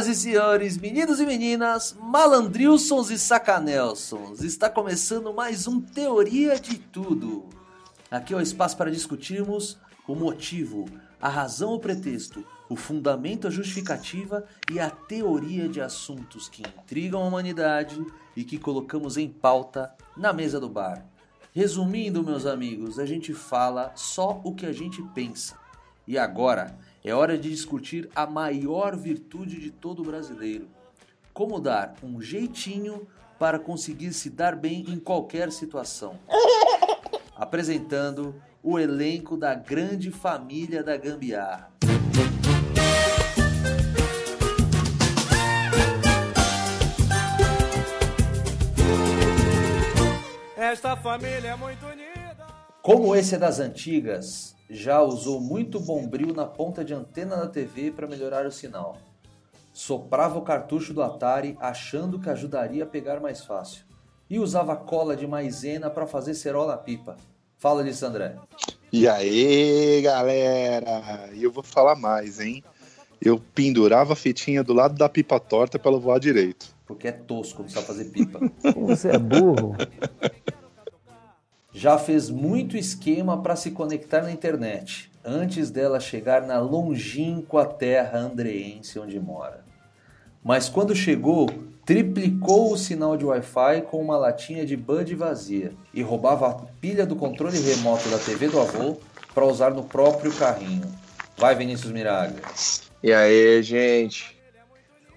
Senhoras e senhores, meninos e meninas, malandrilsons e sacanelsons, está começando mais um Teoria de Tudo. Aqui é o espaço para discutirmos o motivo, a razão ou pretexto, o fundamento, a justificativa e a teoria de assuntos que intrigam a humanidade e que colocamos em pauta na mesa do bar. Resumindo, meus amigos, a gente fala só o que a gente pensa. E agora é hora de discutir a maior virtude de todo brasileiro: como dar um jeitinho para conseguir se dar bem em qualquer situação. Apresentando o elenco da grande família da Gambiarra. Esta família é muito unida. Como esse é das antigas, já usou muito bombril na ponta de antena da TV para melhorar o sinal. Soprava o cartucho do Atari achando que ajudaria a pegar mais fácil. E usava cola de maisena para fazer cerol na pipa. Fala disso, André. E aí, galera? E eu vou falar mais, hein? Eu pendurava a fitinha do lado da pipa torta para ela voar direito. Porque é tosco, não sabe fazer pipa. Você é burro? Já fez muito esquema para se conectar na internet, antes dela chegar na longínqua terra andreense onde mora. Mas quando chegou, triplicou o sinal de Wi-Fi com uma latinha de Bud vazia e roubava a pilha do controle remoto da TV do avô para usar no próprio carrinho. Vai, Vinícius Miraglia. E aí, gente?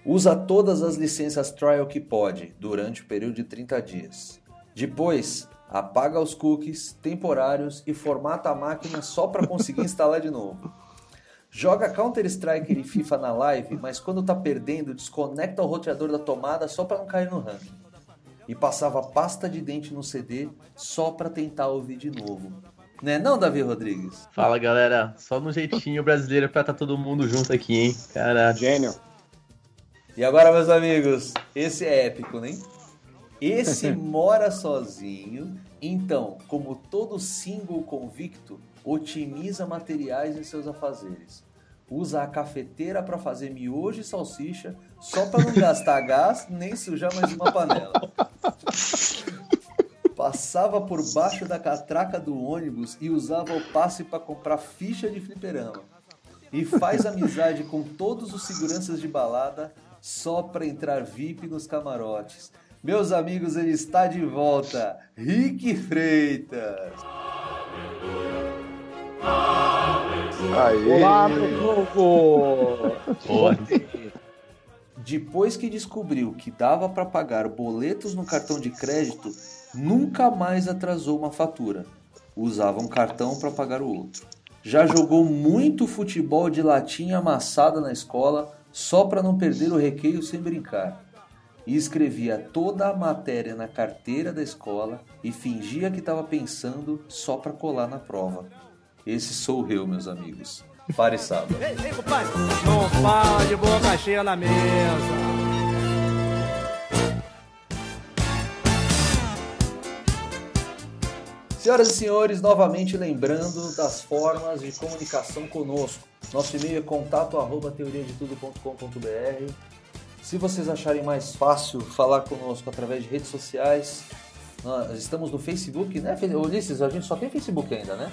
Usa todas as licenças trial que pode durante o período de 30 dias. Depois, apaga os cookies temporários e formata a máquina só para conseguir instalar de novo. Joga Counter-Strike e FIFA na live, mas quando tá perdendo, desconecta o roteador da tomada só para não cair no ranking. E passava pasta de dente no CD só para tentar ouvir de novo. Né não, Davi Rodrigues? Fala galera, só no jeitinho brasileiro pra tá todo mundo junto aqui, hein? Caralho. Gênio. E agora, meus amigos, esse é épico, né? Esse mora sozinho, então, como todo single convicto, otimiza materiais em seus afazeres. Usa a cafeteira para fazer miojo e salsicha, só para não gastar gás nem sujar mais uma panela. Passava por baixo da catraca do ônibus e usava o passe para comprar ficha de fliperama. E faz amizade com todos os seguranças de balada só para entrar VIP nos camarotes. Meus amigos, ele está de volta, Rick Freitas. Aê! Olá, meu povo! Boa. Depois que descobriu que dava para pagar boletos no cartão de crédito, nunca mais atrasou uma fatura. Usava um cartão para pagar o outro. Já jogou muito futebol de latinha amassada na escola só para não perder o recreio sem brincar. E escrevia toda a matéria na carteira da escola e fingia que estava pensando só para colar na prova. Esse sou eu, meus amigos. Pare sábado. Ei, ei, compadre. Não fala de boca cheia na mesa. Senhoras e senhores, novamente lembrando das formas de comunicação conosco. Nosso e-mail é contato arroba teoriadetudo.com.br. Se vocês acharem mais fácil falar conosco através de redes sociais, nós estamos no Facebook, né, Ulisses? A gente só tem Facebook ainda, né?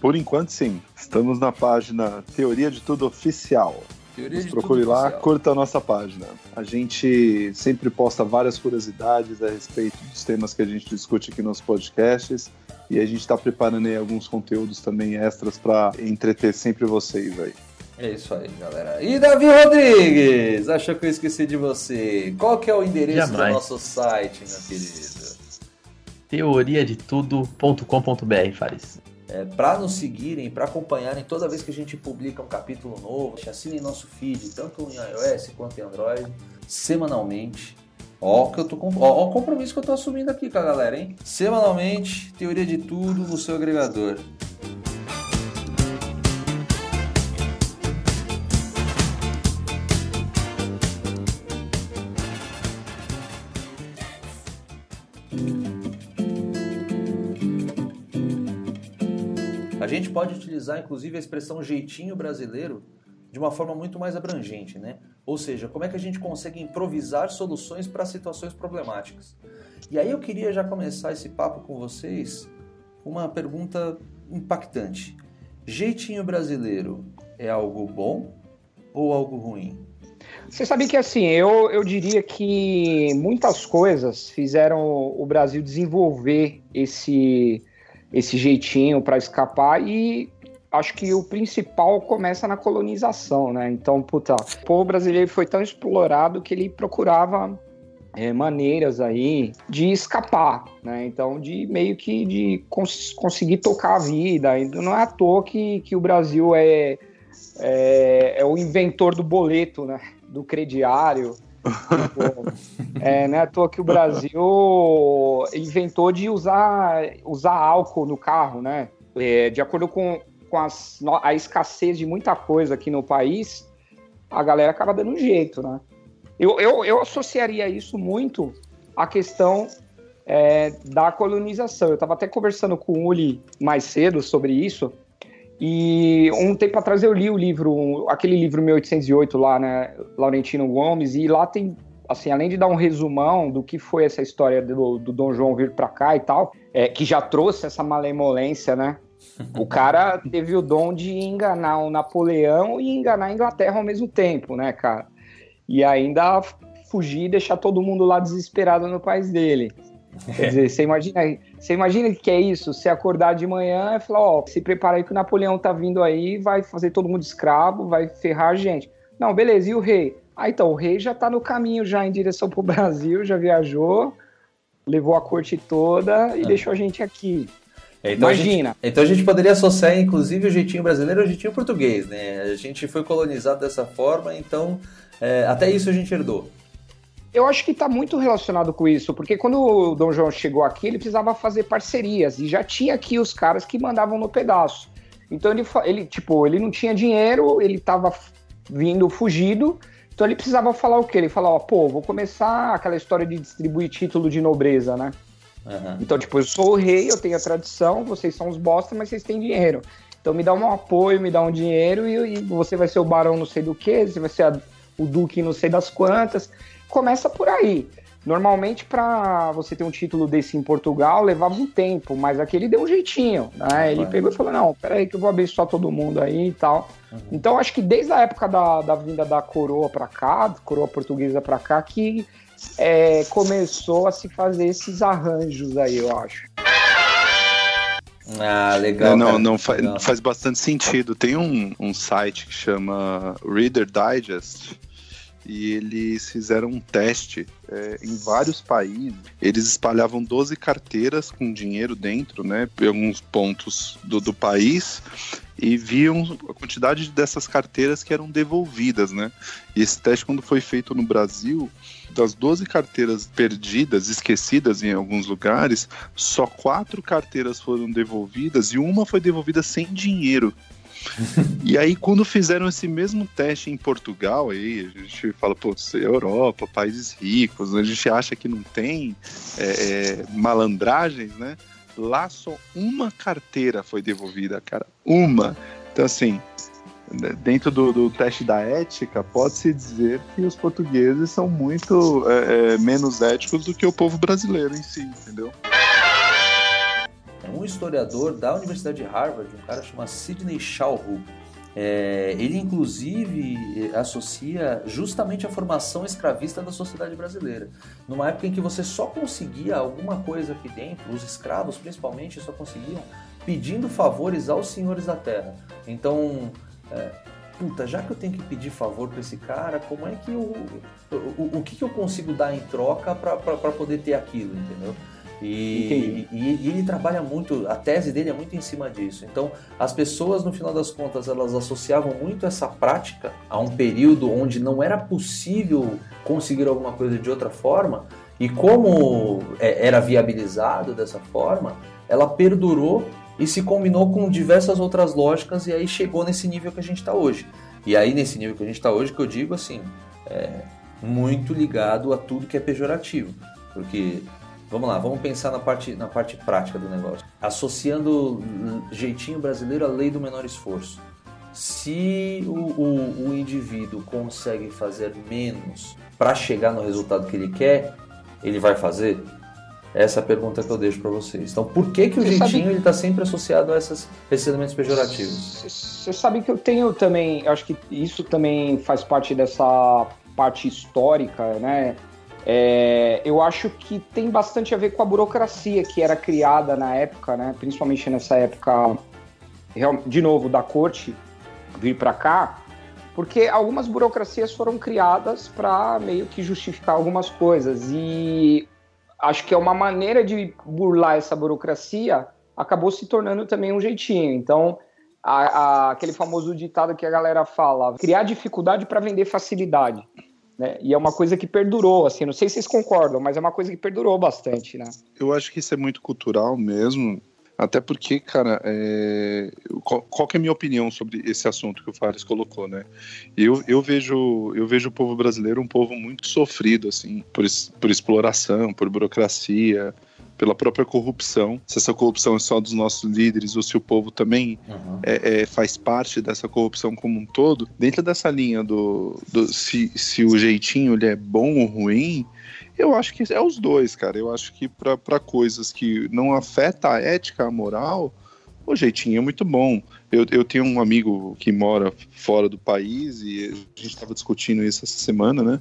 Por enquanto, sim. Estamos na página Teoria de Tudo Oficial. Teoria Nos de procure Tudo lá, Oficial. curta a nossa página. A gente sempre posta várias curiosidades a respeito dos temas que a gente discute aqui nos podcasts. E a gente está preparando aí alguns conteúdos também extras para entreter sempre vocês aí. É isso aí, galera. E Davi Rodrigues, achou que eu esqueci de você? Qual que é o endereço do Jamais. nosso site, meu querido? Teoriadetudo.com.br, Fares. É, para nos seguirem, para acompanharem toda vez que a gente publica um capítulo novo, assinem nosso feed, tanto em iOS quanto em Android, semanalmente. Ó, que eu tô com, ó o compromisso que eu tô assumindo aqui com a galera, hein? Semanalmente, teoria de tudo no seu agregador. A gente pode utilizar, inclusive, a expressão jeitinho brasileiro de uma forma muito mais abrangente, né? Ou seja, como é que a gente consegue improvisar soluções para situações problemáticas. E aí eu queria já começar esse papo com vocês uma pergunta impactante. Jeitinho brasileiro é algo bom ou algo ruim? Você sabe que assim, eu, eu diria que muitas coisas fizeram o Brasil desenvolver esse, esse jeitinho para escapar e acho que o principal começa na colonização, né? Então, puta, o povo brasileiro foi tão explorado que ele procurava é, maneiras aí de escapar, né? Então, de meio que de cons conseguir tocar a vida. Não é à toa que, que o Brasil é, é, é o inventor do boleto, né? Do crediário. Tipo, é, não é à toa que o Brasil inventou de usar, usar álcool no carro, né? É, de acordo com, com as, a escassez de muita coisa aqui no país, a galera acaba dando um jeito, né? Eu, eu, eu associaria isso muito à questão é, da colonização. Eu estava até conversando com o Uli mais cedo sobre isso, e um tempo atrás eu li o livro, aquele livro 1808 lá, né, Laurentino Gomes, e lá tem, assim, além de dar um resumão do que foi essa história do, do Dom João vir para cá e tal, é, que já trouxe essa malemolência, né, o cara teve o dom de enganar o Napoleão e enganar a Inglaterra ao mesmo tempo, né, cara? E ainda fugir e deixar todo mundo lá desesperado no país dele. Quer dizer, você imagina, você imagina que é isso? Você acordar de manhã e falar, ó, se prepara aí que o Napoleão tá vindo aí, vai fazer todo mundo escravo, vai ferrar a gente. Não, beleza, e o rei? Ah, então, o rei já tá no caminho já em direção pro Brasil, já viajou, levou a corte toda e ah. deixou a gente aqui. É, então Imagina. A gente, então a gente poderia associar, inclusive, o jeitinho brasileiro ao jeitinho português, né? A gente foi colonizado dessa forma, então é, até isso a gente herdou. Eu acho que está muito relacionado com isso, porque quando o Dom João chegou aqui, ele precisava fazer parcerias e já tinha aqui os caras que mandavam no pedaço. Então ele, ele tipo, ele não tinha dinheiro, ele estava vindo fugido, então ele precisava falar o quê? Ele falava, pô, vou começar aquela história de distribuir título de nobreza, né? Uhum. Então, tipo, eu sou o rei, eu tenho a tradição, vocês são os bosta, mas vocês têm dinheiro. Então me dá um apoio, me dá um dinheiro e, e você vai ser o barão não sei do que, você vai ser a, o duque não sei das quantas. Começa por aí. Normalmente, para você ter um título desse em Portugal, levava um tempo, mas aqui ele deu um jeitinho, né? Ele pegou e falou: não, peraí, que eu vou abençoar todo mundo aí e tal. Uhum. Então, acho que desde a época da, da vinda da coroa para cá, coroa portuguesa para cá, que é, começou a se fazer esses arranjos aí, eu acho. Ah, legal. Não, não faz, faz bastante sentido. Tem um, um site que chama Reader Digest e eles fizeram um teste é, em vários países. Eles espalhavam 12 carteiras com dinheiro dentro, né, em alguns pontos do, do país e viam a quantidade dessas carteiras que eram devolvidas, né? E esse teste, quando foi feito no Brasil, das 12 carteiras perdidas, esquecidas em alguns lugares, só quatro carteiras foram devolvidas e uma foi devolvida sem dinheiro. e aí, quando fizeram esse mesmo teste em Portugal, aí a gente fala, pô, é Europa, países ricos, a gente acha que não tem é, é, malandragens, né? Lá só uma carteira foi devolvida, cara. Uma. Então, assim, dentro do, do, teste da ética, pode-se dizer que os portugueses são muito é, é, menos éticos do que o povo brasileiro em si, entendeu? Um historiador da Universidade de Harvard, um cara chamado Sidney Shawhu, é, ele inclusive associa justamente a formação escravista da sociedade brasileira. Numa época em que você só conseguia alguma coisa aqui dentro, os escravos principalmente só conseguiam pedindo favores aos senhores da terra. Então, é, puta, já que eu tenho que pedir favor para esse cara, como é que eu. O, o, que, que eu consigo dar em troca para poder ter aquilo, entendeu? E, e, e, ele trabalha muito, a tese dele é muito em cima disso. Então, as pessoas, no final das contas, elas associavam muito essa prática a um período onde não era possível conseguir alguma coisa de outra forma, e como é, era viabilizado dessa forma, ela perdurou e se combinou com diversas outras lógicas e aí chegou nesse nível que a gente está hoje. E aí nesse nível que a gente está hoje, que eu digo assim, é muito ligado a tudo que é pejorativo, porque vamos lá, vamos pensar na parte na parte prática do negócio. associando jeitinho brasileiro à lei do menor esforço. Se o, o, o indivíduo consegue fazer menos para chegar no resultado que ele quer, ele vai fazer? Essa é a pergunta que eu deixo para vocês. Então, por que, que o sabe- jeitinho está sempre associado a essas, esses elementos pejorativos? Você sabe que eu tenho também, acho que isso também faz parte dessa parte histórica, né? É, eu acho que tem bastante a ver com a burocracia que era criada na época, né? Principalmente nessa época, de novo, da corte vir para cá, porque algumas burocracias foram criadas para meio que justificar algumas coisas e acho que é uma maneira de burlar essa burocracia acabou se tornando também um jeitinho. Então, a- a- aquele famoso ditado que a galera fala, criar dificuldade para vender facilidade. Né? E é uma coisa que perdurou, assim, não sei se vocês concordam, mas é uma coisa que perdurou bastante, né? Eu acho que isso é muito cultural mesmo. Até porque, cara, é, qual, qual é a minha opinião sobre esse assunto que o Fares colocou, né? Eu, eu, vejo, eu vejo o povo brasileiro um povo muito sofrido, assim, por, por exploração, por burocracia, pela própria corrupção. Se essa corrupção é só dos nossos líderes ou se o povo também é, é, faz parte dessa corrupção como um todo, dentro dessa linha do, do se, se o jeitinho ele é bom ou ruim, eu acho que é os dois, cara. Eu acho que para coisas que não afeta a ética, a moral, o jeitinho é muito bom. Eu, eu tenho um amigo que mora fora do país e a gente estava discutindo isso essa semana, né?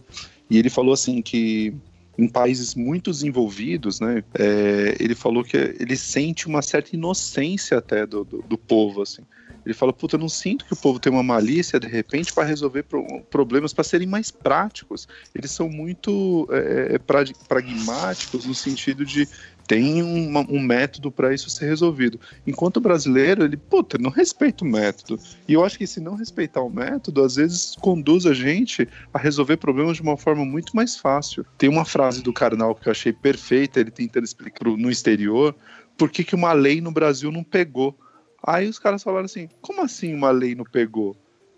E ele falou assim que em países muito desenvolvidos, né? é, ele falou que ele sente uma certa inocência até do, do, do povo, assim. Ele fala, puta, eu não sinto que o povo tem uma malícia de repente para resolver pro- problemas para serem mais práticos. Eles são muito é, pra- pragmáticos no sentido de tem uma- um método para isso ser resolvido. Enquanto o brasileiro, ele, puta, não respeita o método. E eu acho que se não respeitar o método, às vezes conduz a gente a resolver problemas de uma forma muito mais fácil. Tem uma frase do Karnal que eu achei perfeita, ele tentando explicar no exterior por que, que uma lei no Brasil não pegou. Aí os caras falaram assim: como assim uma lei não pegou?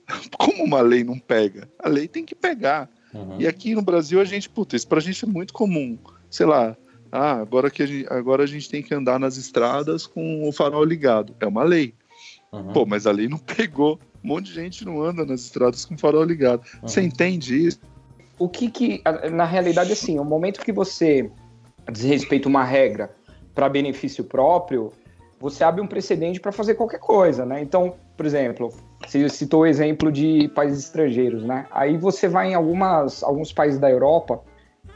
Como uma lei não pega? A lei tem que pegar. Uhum. E aqui no Brasil a gente, puta, isso pra gente é muito comum. Sei lá, ah, agora, que a gente, agora a gente tem que andar nas estradas com o farol ligado. É uma lei. Uhum. Pô, mas a lei não pegou. Um monte de gente não anda nas estradas com o farol ligado. Você entende isso? O que que, na realidade, assim, o momento que você desrespeita uma regra para benefício próprio, você abre um precedente para fazer qualquer coisa, né? Então, por exemplo, você citou o exemplo de países estrangeiros, né? Aí você vai em algumas, alguns países da Europa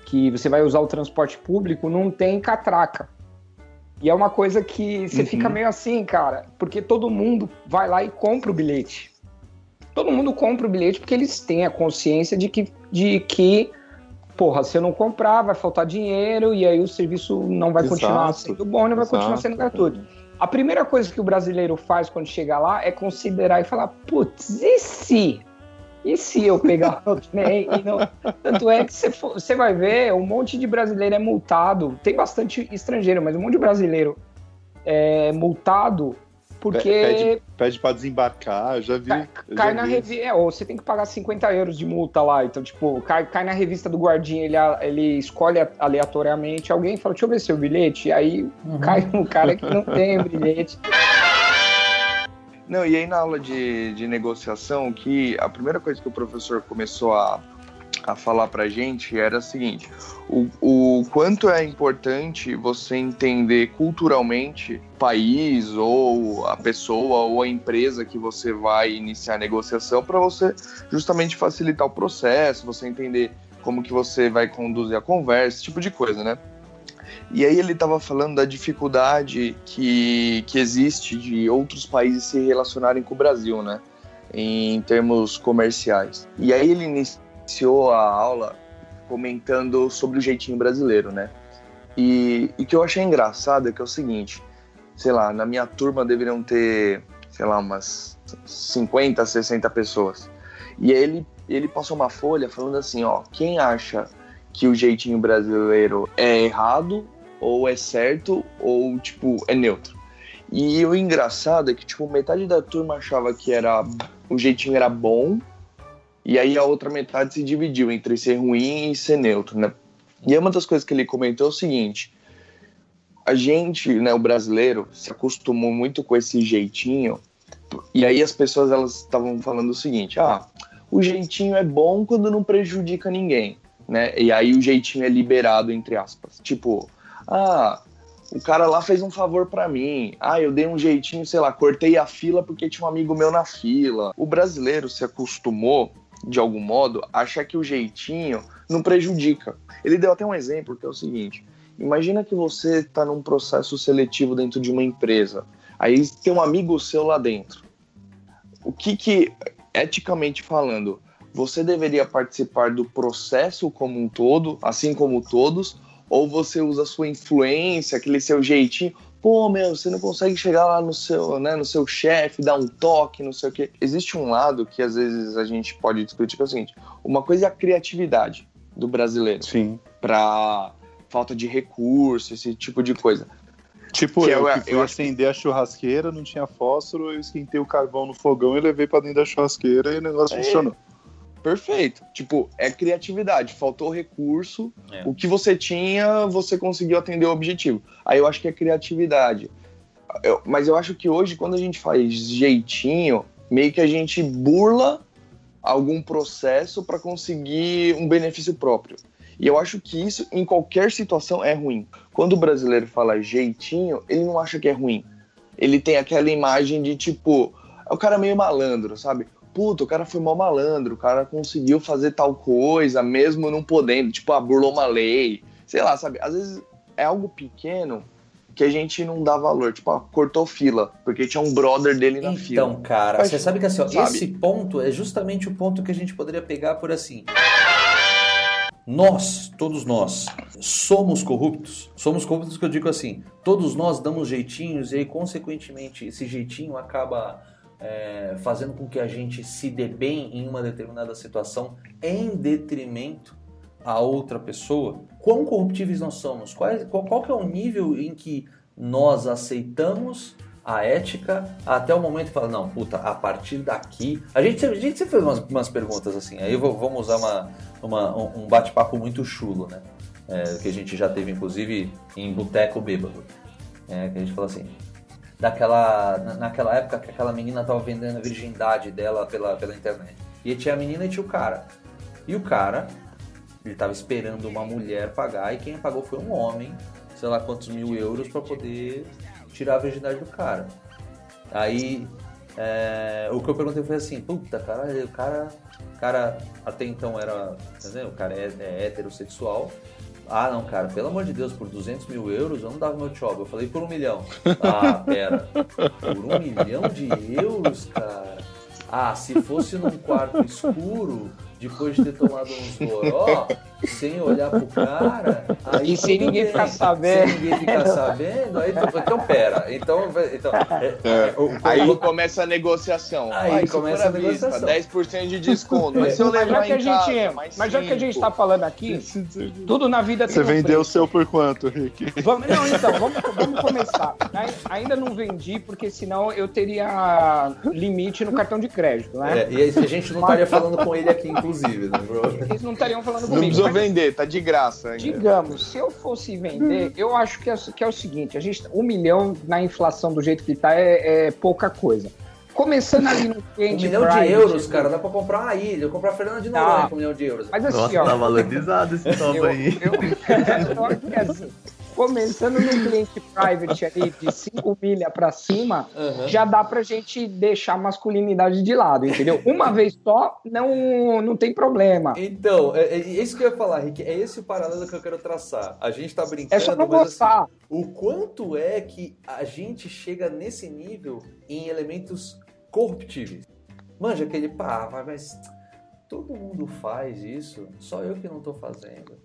que você vai usar o transporte público, não tem catraca. E é uma coisa que você Uhum. fica meio assim, cara, porque todo mundo vai lá e compra o bilhete. Todo mundo compra o bilhete porque eles têm a consciência de que, de que porra, se eu não comprar, vai faltar dinheiro e aí o serviço não vai Exato. continuar sendo bom, não vai continuar Exato. sendo gratuito. A primeira coisa que o brasileiro faz quando chega lá é considerar e falar, putz, e se? E se eu pegar o trem não... Tanto é que você vai ver, um monte de brasileiro é multado, tem bastante estrangeiro, mas um monte de brasileiro é multado porque Pede, pede pra desembarcar, eu já vi. Cai, eu cai já na vi. revista. É, ou você tem que pagar 50 euros de multa lá. Então, tipo, cai, cai na revista do guardinha, ele, ele escolhe aleatoriamente alguém e fala, deixa eu ver seu bilhete. E aí cai um cara que não tem bilhete. Não, e aí na aula de, de negociação, que a primeira coisa que o professor começou a, a falar pra gente era a seguinte: o, o quanto é importante você entender culturalmente o país ou a pessoa ou a empresa que você vai iniciar a negociação para você justamente facilitar o processo, você entender como que você vai conduzir a conversa, esse tipo de coisa, né? E aí ele estava falando da dificuldade que, que existe de outros países se relacionarem com o Brasil, né? Em termos comerciais. E aí ele iniciou a aula comentando sobre o jeitinho brasileiro, né? E o que eu achei engraçado é que é o seguinte, sei lá, na minha turma deveriam ter, sei lá, umas 50, 60 pessoas. E aí ele, ele passou uma folha falando assim, ó, quem acha que o jeitinho brasileiro é errado ou é certo ou tipo é neutro. E o engraçado é que tipo metade da turma achava que era o jeitinho era bom e aí a outra metade se dividiu entre ser ruim e ser neutro, né? E aí uma das coisas que ele comentou é o seguinte: a gente, né, o brasileiro, se acostumou muito com esse jeitinho. E aí as pessoas elas estavam falando o seguinte: ah, o jeitinho é bom quando não prejudica ninguém, né? E aí o jeitinho é liberado entre aspas. Tipo, ah, o cara lá fez um favor para mim. Ah, eu dei um jeitinho, sei lá, cortei a fila porque tinha um amigo meu na fila. O brasileiro se acostumou de algum modo achar que o jeitinho não prejudica. Ele deu até um exemplo que é o seguinte: Imagina que você está num processo seletivo dentro de uma empresa. Aí tem um amigo seu lá dentro. O que que, eticamente falando, você deveria participar do processo como um todo, assim como todos, ou você usa sua influência, aquele seu jeitinho, pô, meu, você não consegue chegar lá no seu, né, no seu chefe, dar um toque, não sei o quê. Existe um lado que às vezes a gente pode discutir que é o seguinte: uma coisa é a criatividade do brasileiro. Sim. Para falta de recurso, esse tipo de coisa. Tipo, Que eu, eu- que fui eu acender a churrasqueira, não tinha fósforo, eu esquentei o carvão no fogão e levei pra dentro da churrasqueira e o negócio É. funcionou. Perfeito. Tipo, é criatividade, faltou recurso. É. O que você tinha, você conseguiu atender o objetivo. Aí eu acho que é criatividade. Eu- mas eu acho que hoje, quando a gente faz jeitinho, meio que a gente burla algum processo para conseguir um benefício próprio. E eu acho que isso, em qualquer situação, é ruim. Quando o brasileiro fala jeitinho, ele não acha que é ruim. Ele tem aquela imagem de tipo, é o cara meio malandro, sabe? Puta, o cara foi mal malandro, o cara conseguiu fazer tal coisa, mesmo não podendo, tipo, ah, burlou uma lei, sei lá, sabe? Às vezes é algo pequeno que a gente não dá valor, tipo, ah, cortou fila, porque tinha um brother dele na fila. Então, cara, Mas, você sabe que assim, ó, sabe? esse ponto é justamente o ponto que a gente poderia pegar por assim. Nós, todos nós, somos corruptos. Somos corruptos que eu digo assim, todos nós damos jeitinhos e aí, consequentemente, esse jeitinho acaba é, fazendo com que a gente se dê bem em uma determinada situação em detrimento a outra pessoa. Quão corruptíveis nós somos? Qual, qual, que é o nível em que nós aceitamos a ética até o momento que fala, não, puta, a partir daqui. A gente, a gente sempre fez umas, umas perguntas assim, aí vou- vamos usar uma, uma- um bate-papo muito chulo, né? É, que a gente já teve, inclusive, em Boteco Bêbado. É, que a gente falou assim. Daquela, na- naquela época que aquela menina tava vendendo a virgindade dela pela, pela internet. E tinha a menina e tinha o cara. E o cara, ele tava esperando uma mulher pagar, e quem pagou foi um homem, sei lá quantos mil euros, para poder tirar a virgindade do cara. Aí é, o que eu perguntei foi assim, puta, cara, o cara, cara até então era? O cara é, é heterossexual. Ah, não, cara, pelo amor de Deus, por 200 mil euros eu não dava meu job. Eu falei por um milhão. Ah, pera. Por um milhão de euros, cara? Ah, se fosse num quarto escuro, depois de ter tomado uns goró, sem olhar pro cara, aí E sem ninguém ficar sabendo. Sem ninguém ficar sabendo, aí tu, então pera. Então, então é, é, o- Aí começa a negociação. Aí se começa a à vista, negociação. 10% de desconto. Mas se eu Mas já que a casa, gente, mais mas já que a gente tá falando aqui, tudo na vida tem Você um vendeu o seu por quanto, Rick? Vamos, não, então, vamos, vamos começar. Ai- Ainda não vendi, porque senão eu teria limite no cartão de crédito, né? É, e aí a gente não estaria falando com ele aqui, inclusive, né, bro? Eles não estariam falando Não comigo. mas- vender, tá de graça ainda. Digamos, se eu fosse vender, eu acho que é, que é o seguinte: a gente, um milhão na inflação do jeito que tá é, é pouca coisa. Começando ali no Um cliente milhão de euros, cara, dá pra comprar uma ilha, comprar a Fernanda de Noronha Tá. com um milhão de euros. Mas assim, Nossa, ó, tá valorizado esse topo eu, aí. eu, eu acho que é assim, começando no cliente private ali de 5 milha pra cima, Aham. já dá pra gente deixar a masculinidade de lado, entendeu? Uma vez só, não, não tem problema. Então, é, é isso que eu ia falar, Rick. É esse o paralelo que eu quero traçar. A gente tá brincando. É só não mas, assim, gostar. o quanto é que a gente chega nesse nível em elementos corruptíveis? Manja aquele pá, mas todo mundo faz isso, só eu que não tô fazendo.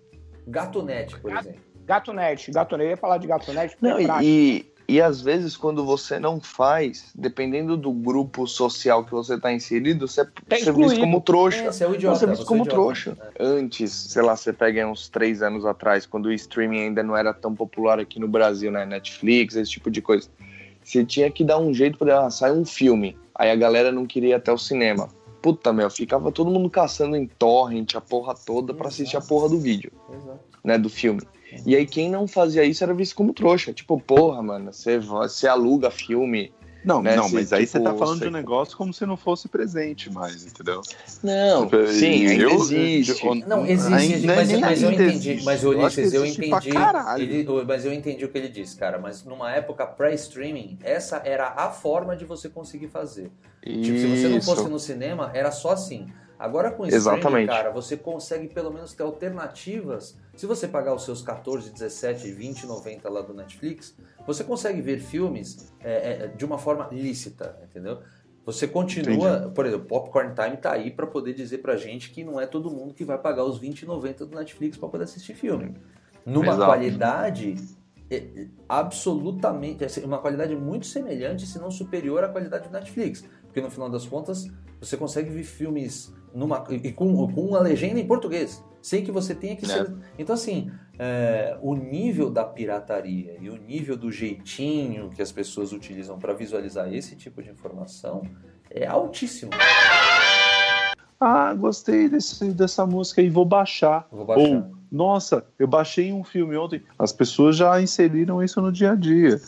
Gatonete, por exemplo. Gato Net, Gato Net, eu ia falar de Gato Net, porque Não, é e, e, às vezes, quando você não faz, dependendo do grupo social que você está inserido, você, você é visto excluído. como trouxa. É, você é o idiota. Você é visto como é idiota. trouxa. Antes, sei lá, você pega uns três anos atrás, quando o streaming ainda não era tão popular aqui no Brasil, né? Netflix, esse tipo de coisa. Você tinha que dar um jeito para ah, sair um filme. Aí a galera não queria ir até o cinema. puta, meu, ficava todo mundo caçando em torrent, a porra toda, pra assistir a porra do vídeo, Exato. né, do filme. E aí quem não fazia isso era visto como trouxa. Tipo, porra, mano, você, você aluga filme. Não, Né, não, mas aí você tá tipo, falando você- de um negócio como se não fosse presente mais, entendeu? Não, Tipo, sim, ainda eu- existe. eu- Não, existe, Ainda- mas, nem mas eu entendi. existe. Mas, Eu Ulisses, eu entendi. ele- mas eu entendi o que ele disse, cara. Mas numa época pré-streaming, essa era a forma de você conseguir fazer. Tipo, se você não fosse no cinema, era só assim. Agora com o streaming, Exatamente. cara, você consegue pelo menos ter alternativas. Se você pagar os seus 14, 17, 20, 90 lá do Netflix, você consegue ver filmes é, é, de uma forma lícita, entendeu? Você continua, por exemplo, Popcorn Time tá aí pra poder dizer pra gente que não é todo mundo que vai pagar os 20 e 90 do Netflix pra poder assistir filme. Numa Exato. qualidade é, é, absolutamente, assim, uma qualidade muito semelhante, se não superior à qualidade do Netflix. Porque no final das contas, você consegue ver filmes numa, e com, com uma legenda em português, sem que você tenha que É. ser. Então, assim, é, o nível da pirataria e o nível do jeitinho que as pessoas utilizam para visualizar esse tipo de informação é altíssimo. Ah, gostei desse, dessa música e vou baixar. Vou baixar. Ou, nossa, eu baixei um filme ontem. As pessoas já inseriram isso no dia a dia.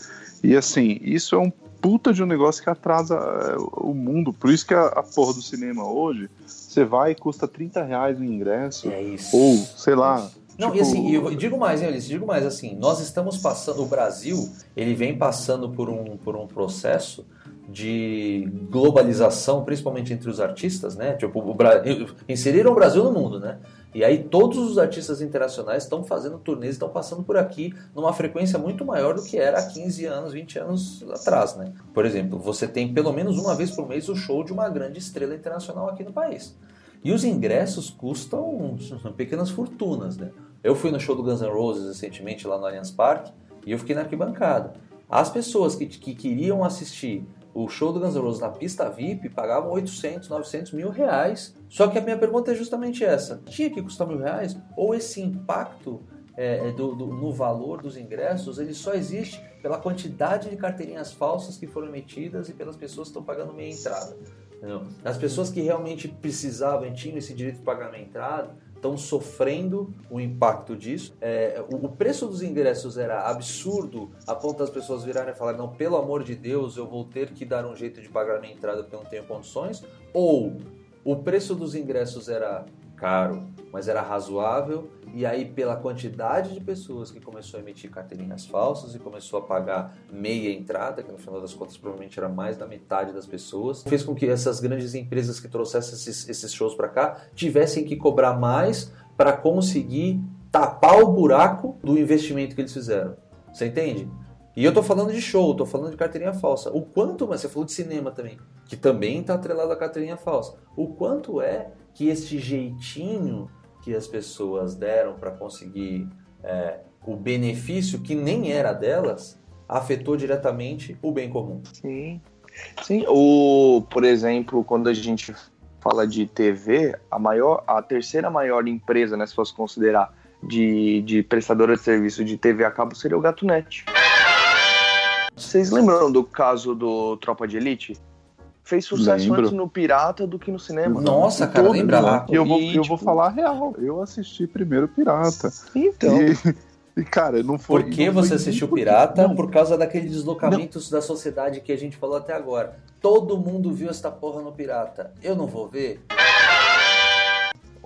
E assim, isso é um puta de um negócio que atrasa é, o mundo. Por isso que a, a porra do cinema hoje, você vai e custa 30 reais o ingresso. É isso. Ou, sei lá. Não, tipo, e assim, eu digo mais, hein, Alice, digo mais, assim, nós estamos passando, o Brasil, ele vem passando por um, por um processo de globalização, principalmente entre os artistas, né? Tipo, o Bra... inseriram o Brasil no mundo, né? E aí todos os artistas internacionais estão fazendo turnês, estão passando por aqui numa frequência muito maior do que era há 15 anos, 20 anos atrás, né? Por exemplo, você tem pelo menos uma vez por mês o show de uma grande estrela internacional aqui no país. E os ingressos custam pequenas fortunas, né? Eu fui no show do Guns N' Roses recentemente lá no Allianz Parque e eu fiquei na arquibancada. As pessoas que, que queriam assistir o show do Guns N' Roses na pista VIP pagavam 800, 900 mil reais. Só que a minha pergunta é justamente essa: tinha que custar mil reais? Ou esse impacto é, do, do, no valor dos ingressos ele só existe pela quantidade de carteirinhas falsas que foram emitidas e pelas pessoas que estão pagando meia entrada? Entendeu? As pessoas que realmente precisavam e tinham esse direito de pagar meia entrada estão sofrendo o impacto disso. É, o, o, preço dos ingressos era absurdo, a ponto das pessoas virarem e falar: não, pelo amor de Deus, eu vou ter que dar um jeito de pagar minha entrada porque eu não tenho condições. Ou o preço dos ingressos era caro, mas era razoável, e aí pela quantidade de pessoas que começou a emitir carteirinhas falsas e começou a pagar meia entrada, que no final das contas provavelmente era mais da metade das pessoas, fez com que essas grandes empresas que trouxessem esses, esses shows para cá tivessem que cobrar mais para conseguir tapar o buraco do investimento que eles fizeram. Você entende? E eu tô falando de show, tô falando de carteirinha falsa. O quanto, mas você falou de cinema também, que também está atrelado à carteirinha falsa. O quanto é que este jeitinho que as pessoas deram para conseguir é, o benefício que nem era delas afetou diretamente o bem comum. Sim. Sim, o, por exemplo, quando a gente fala de TV, a maior, a terceira maior empresa, né, se fosse considerar de, de prestadora de serviço de TV a cabo seria o GatoNet. Vocês lembram do caso do Tropa de Elite? Fez sucesso Lembro. antes no Pirata do que no cinema. Nossa, cara, Todo lembra lá? E eu vou, E, eu vou falar a real. Eu assisti primeiro Pirata. Então, E, e, cara, não foi. Por que não foi você assistiu porque- Pirata? Não, Por causa daqueles deslocamentos da sociedade que a gente falou até agora. Todo mundo viu esta porra no Pirata. Eu não vou ver?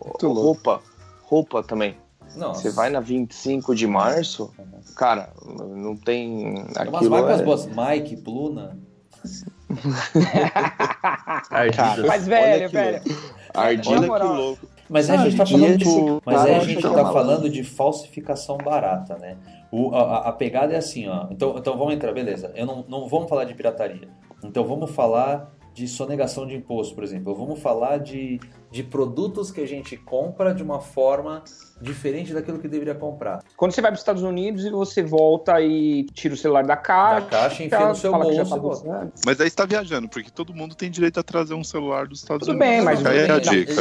Muito louco. roupa, roupa também. Não. Você vai na 25 de março, cara, não tem Tem umas aquilo marcas é... boas. Mike, Pluna. Ardidas. Mas, velho, que velho. Ardida Na que louco. Mas a gente tá falando esse de, mas aí cara a gente tá é malandro. falando de falsificação barata, né? O, a, a pegada é assim, ó. Então, então vamos entrar, beleza. Eu não, não vamos falar de pirataria. Então vamos falar de sonegação de imposto, por exemplo. Vamos falar de, de produtos que a gente compra de uma forma diferente daquilo que deveria comprar. Quando você vai para os Estados Unidos e você volta e tira o celular da caixa. Da caixa, enfia no seu bolso tá. Mas aí você tá viajando, porque todo mundo tem direito a trazer um celular dos Estados Tudo Unidos. bem, mas- Aí é a dica,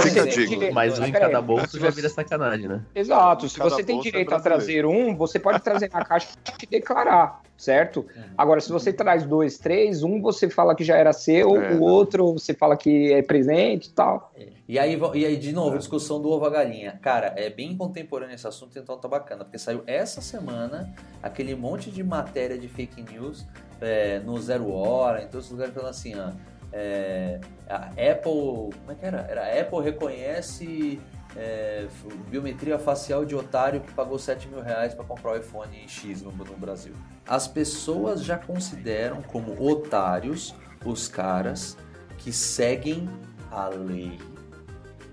Fica a Mas um em cada bolso já vira sacanagem, né? Exato. Se você tem é direito a trazer um, você pode trazer na caixa e declarar. Certo? Agora, se você traz dois, três, um você fala que já era seu, É. o outro você fala que é presente e tal. E aí, e aí, de novo, discussão do ovo a galinha. Cara, é bem contemporâneo esse assunto, então tá bacana, porque saiu essa semana aquele monte de matéria de fake news é, no Zero Hora, em todos os lugares falando assim, ó. é, a Apple. Como é que era? Era a Apple reconhece é, biometria facial de otário que pagou 7 mil reais para comprar o iPhone X no, no Brasil. As pessoas já consideram como otários os caras que seguem a lei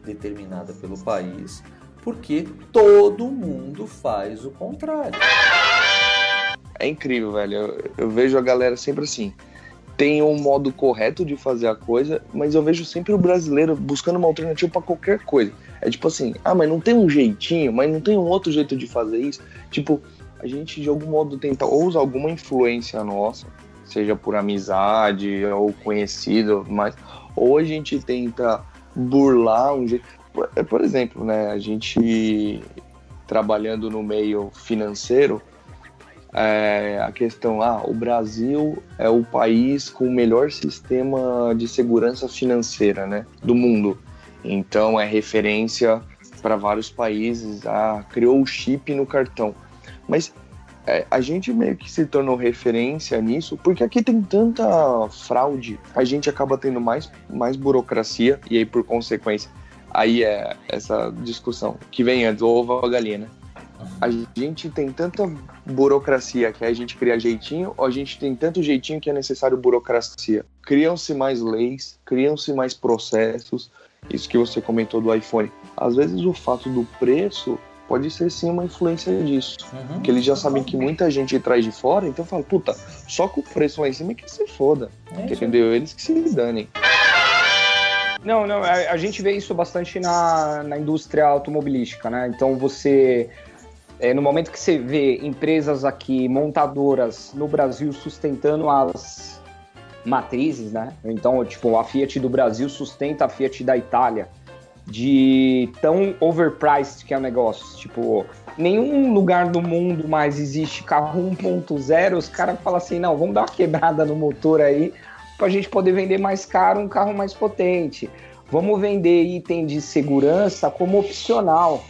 determinada pelo país, porque todo mundo faz o contrário. É incrível, velho. Eu, eu vejo a galera sempre assim. Tem um modo correto de fazer a coisa, mas eu vejo sempre o brasileiro buscando uma alternativa pra qualquer coisa. É tipo assim, ah, mas não tem um jeitinho, mas não tem um outro jeito de fazer isso. Tipo, a gente de algum modo tenta ou usar alguma influência nossa, seja por amizade ou conhecido, mas ou a gente tenta burlar um jeito. Por, por exemplo, né, a gente trabalhando no meio financeiro, é, a questão, ah, o Brasil é o país com o melhor sistema de segurança financeira, né, do mundo. Então é referência para vários países, ah, criou o chip no cartão. Mas é, a gente meio que se tornou referência nisso, porque aqui tem tanta fraude, a gente acaba tendo mais, mais burocracia, e aí por consequência, aí é essa discussão que vem antes, ovo ou a galinha, né? A gente tem tanta burocracia que a gente cria jeitinho, ou a gente tem tanto jeitinho que é necessário burocracia. Criam-se mais leis, criam-se mais processos, isso que você comentou do iPhone. Às vezes o fato do preço pode ser sim uma influência disso. Uhum. Porque eles já sabem que muita gente traz de fora, então fala, puta, só com o preço lá em cima é que se foda. É. Entendeu? Eles que se danem. Não, não, a, a gente vê isso bastante na, na indústria automobilística, né? Então você. É, no momento que você vê empresas aqui, montadoras no Brasil sustentando as matrizes, né? Então, tipo, a Fiat do Brasil sustenta a Fiat da Itália. De tão overpriced que é o negócio. Tipo, nenhum lugar do mundo mais existe carro 1.0. Os caras falam assim: não, vamos dar uma quebrada no motor aí para a gente poder vender mais caro um carro mais potente. Vamos vender item de segurança como opcional.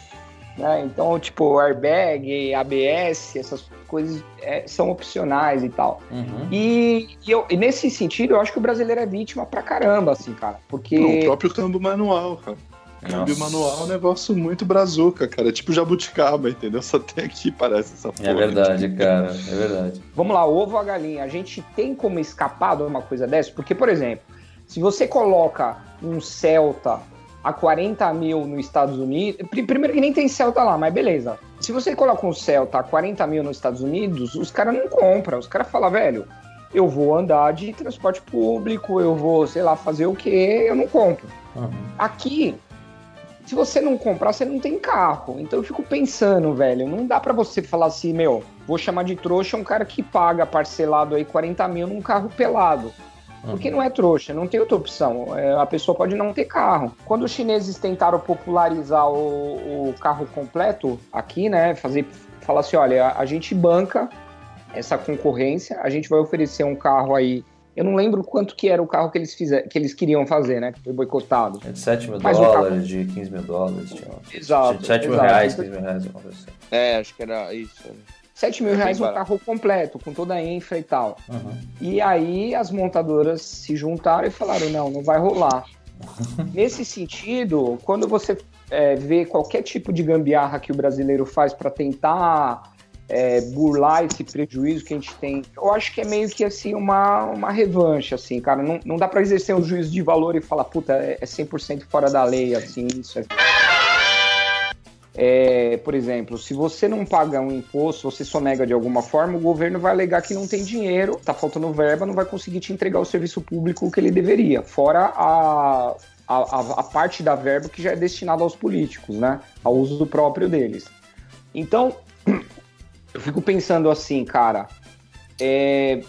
Né? Então, tipo, airbag, ABS, essas coisas é, são opcionais e tal. Uhum. E, e eu, e nesse sentido, eu acho que o brasileiro é vítima pra caramba, assim, cara. Porque. O próprio câmbio manual, cara. Câmbio Nossa. manual é um negócio muito brazuca, cara. É tipo jabuticaba, entendeu? Só tem aqui, parece essa porra. É verdade, cara, é verdade. Vamos lá, ovo ou a galinha? A gente tem como escapar de uma coisa dessa? Porque, por exemplo, se você coloca um Celta a 40 mil nos Estados Unidos. pri- Primeiro que nem tem Celta lá, mas beleza. Se você coloca um Celta a 40 mil nos Estados Unidos, os caras não compram. Os caras falam, velho, eu vou andar de transporte público, eu vou, sei lá, fazer o quê, eu não compro. Uhum. Aqui, se você não comprar, você não tem carro. Então eu fico pensando, velho, não dá pra você falar assim, meu, vou chamar de trouxa um cara que paga parcelado aí 40 mil num carro pelado. Porque não é trouxa, não tem outra opção. É, a pessoa pode não ter carro. Quando os chineses tentaram popularizar o, o carro completo aqui, né? Fazer, falar assim, olha, a, gente banca essa concorrência, a gente vai oferecer um carro aí. Eu não lembro quanto que era o carro que eles, fizer, que eles queriam fazer, né? Que foi boicotado. É de 7 mil Mas dólares, carro- de 15 mil dólares. Tinha, Exato, 7 mil exato. reais, 15 mil reais, assim. É, acho que era isso. 7 mil É reais um barato. carro completo, com toda a infra e tal. Uhum. E aí as montadoras se juntaram e falaram: não, não vai rolar. Nesse sentido, quando você é, vê qualquer tipo de gambiarra que o brasileiro faz para tentar é, burlar esse prejuízo que a gente tem, eu acho que é meio que assim uma, uma revanche, assim, cara. Não, não dá para exercer um juízo de valor e falar, puta, é é 100% fora da lei, assim, isso é é, por exemplo, se você não paga um imposto, você sonega de alguma forma, o governo vai alegar que não tem dinheiro, tá faltando verba, não vai conseguir te entregar o serviço público que ele deveria, fora a, a, a- parte da verba que já é destinada aos políticos, né? Ao uso próprio deles. Então, eu fico pensando assim, cara, é,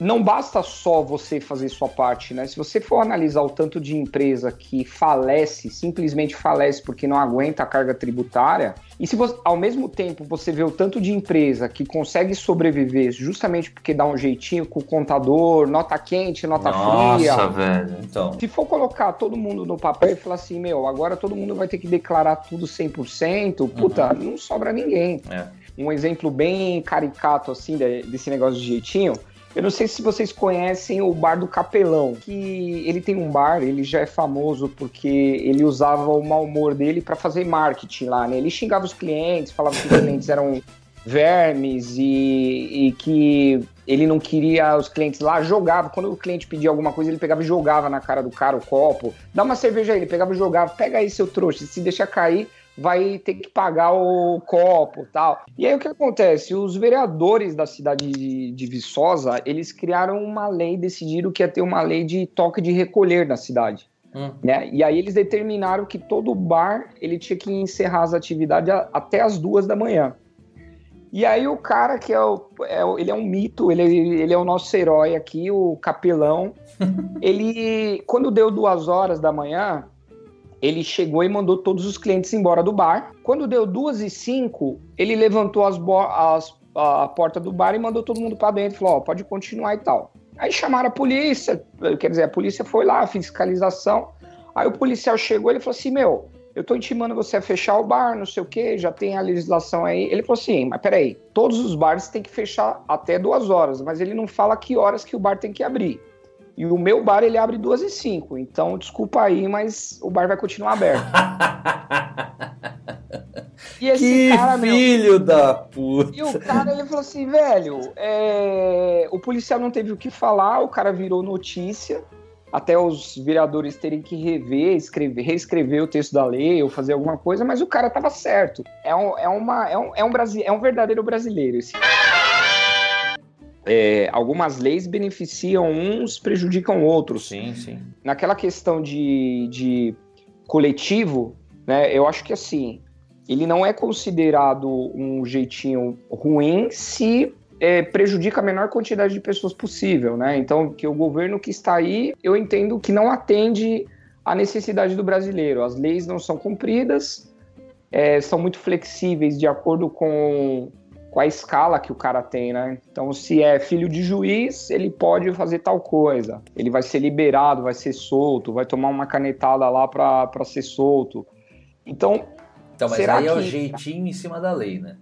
não basta só você fazer sua parte, né? Se você for analisar o tanto de empresa que falece, simplesmente falece porque não aguenta a carga tributária, e se você, ao mesmo tempo você vê o tanto de empresa que consegue sobreviver justamente porque dá um jeitinho com o contador, nota quente, nota fria, Nossa, velho. Então. se for colocar todo mundo no papel e falar assim, meu, agora todo mundo vai ter que declarar tudo 100%, puta, não sobra ninguém. É. Um exemplo bem caricato, assim, de- desse negócio de jeitinho. Eu não sei se vocês conhecem o bar do Capelão, que ele tem um bar, ele já é famoso porque ele usava o mau humor dele para fazer marketing lá, né? Ele xingava os clientes, falava que os clientes eram vermes e, e que ele não queria os clientes lá, jogava. Quando o cliente pedia alguma coisa, ele pegava e jogava na cara do cara o copo. Dá uma cerveja aí, ele pegava e jogava. Pega aí, seu trouxa, se deixar cair, vai ter que pagar o copo tal. E aí o que acontece? Os vereadores da cidade de, de Viçosa, eles criaram uma lei, decidiram que ia ter uma lei de toque de recolher na cidade. Hum. Né? E aí eles determinaram que todo bar ele tinha que encerrar as atividades a- até as duas da manhã. E aí o cara que é o, é ele é um mito, ele, ele é o nosso herói aqui, o capelão. ele, quando deu duas horas da manhã, ele chegou e mandou todos os clientes embora do bar. Quando deu duas e cinco, ele levantou as, as- a porta do bar e mandou todo mundo para dentro. Falou, ó, pode continuar e tal. Aí chamaram a polícia, quer dizer, a polícia foi lá, fiscalização. Aí o policial chegou e ele falou assim, meu, eu tô intimando você a fechar o bar, não sei o que, já tem a legislação aí. Ele falou assim, mas peraí, todos os bares têm que fechar até duas horas, mas ele não fala que horas que o bar tem que abrir. E o meu bar, ele abre duas e cinco, então desculpa aí, mas o bar vai continuar aberto. E esse que cara, meu, filho da puta. e o cara, ele falou assim, velho, é, o policial não teve o que falar, o cara virou notícia, até os vereadores terem que rever, escrever, reescrever o texto da lei ou fazer alguma coisa, mas o cara tava certo. É um, é uma, é um, é um, brasi- é um verdadeiro brasileiro. Esse... É, algumas leis beneficiam uns, prejudicam outros Sim, sim. naquela questão de, de coletivo, né, eu acho que assim, ele não é considerado um jeitinho ruim se é, prejudica a menor quantidade de pessoas possível, né? Então, que o governo que está aí, eu entendo que não atende à necessidade do brasileiro. As leis não são cumpridas, é, são muito flexíveis de acordo com, com a escala que o cara tem, né? Então, se é filho de juiz, ele pode fazer tal coisa. Ele vai ser liberado, vai ser solto, vai tomar uma canetada lá para ser solto. Então, Então, mas Será aí é o que- jeitinho em cima da lei, né?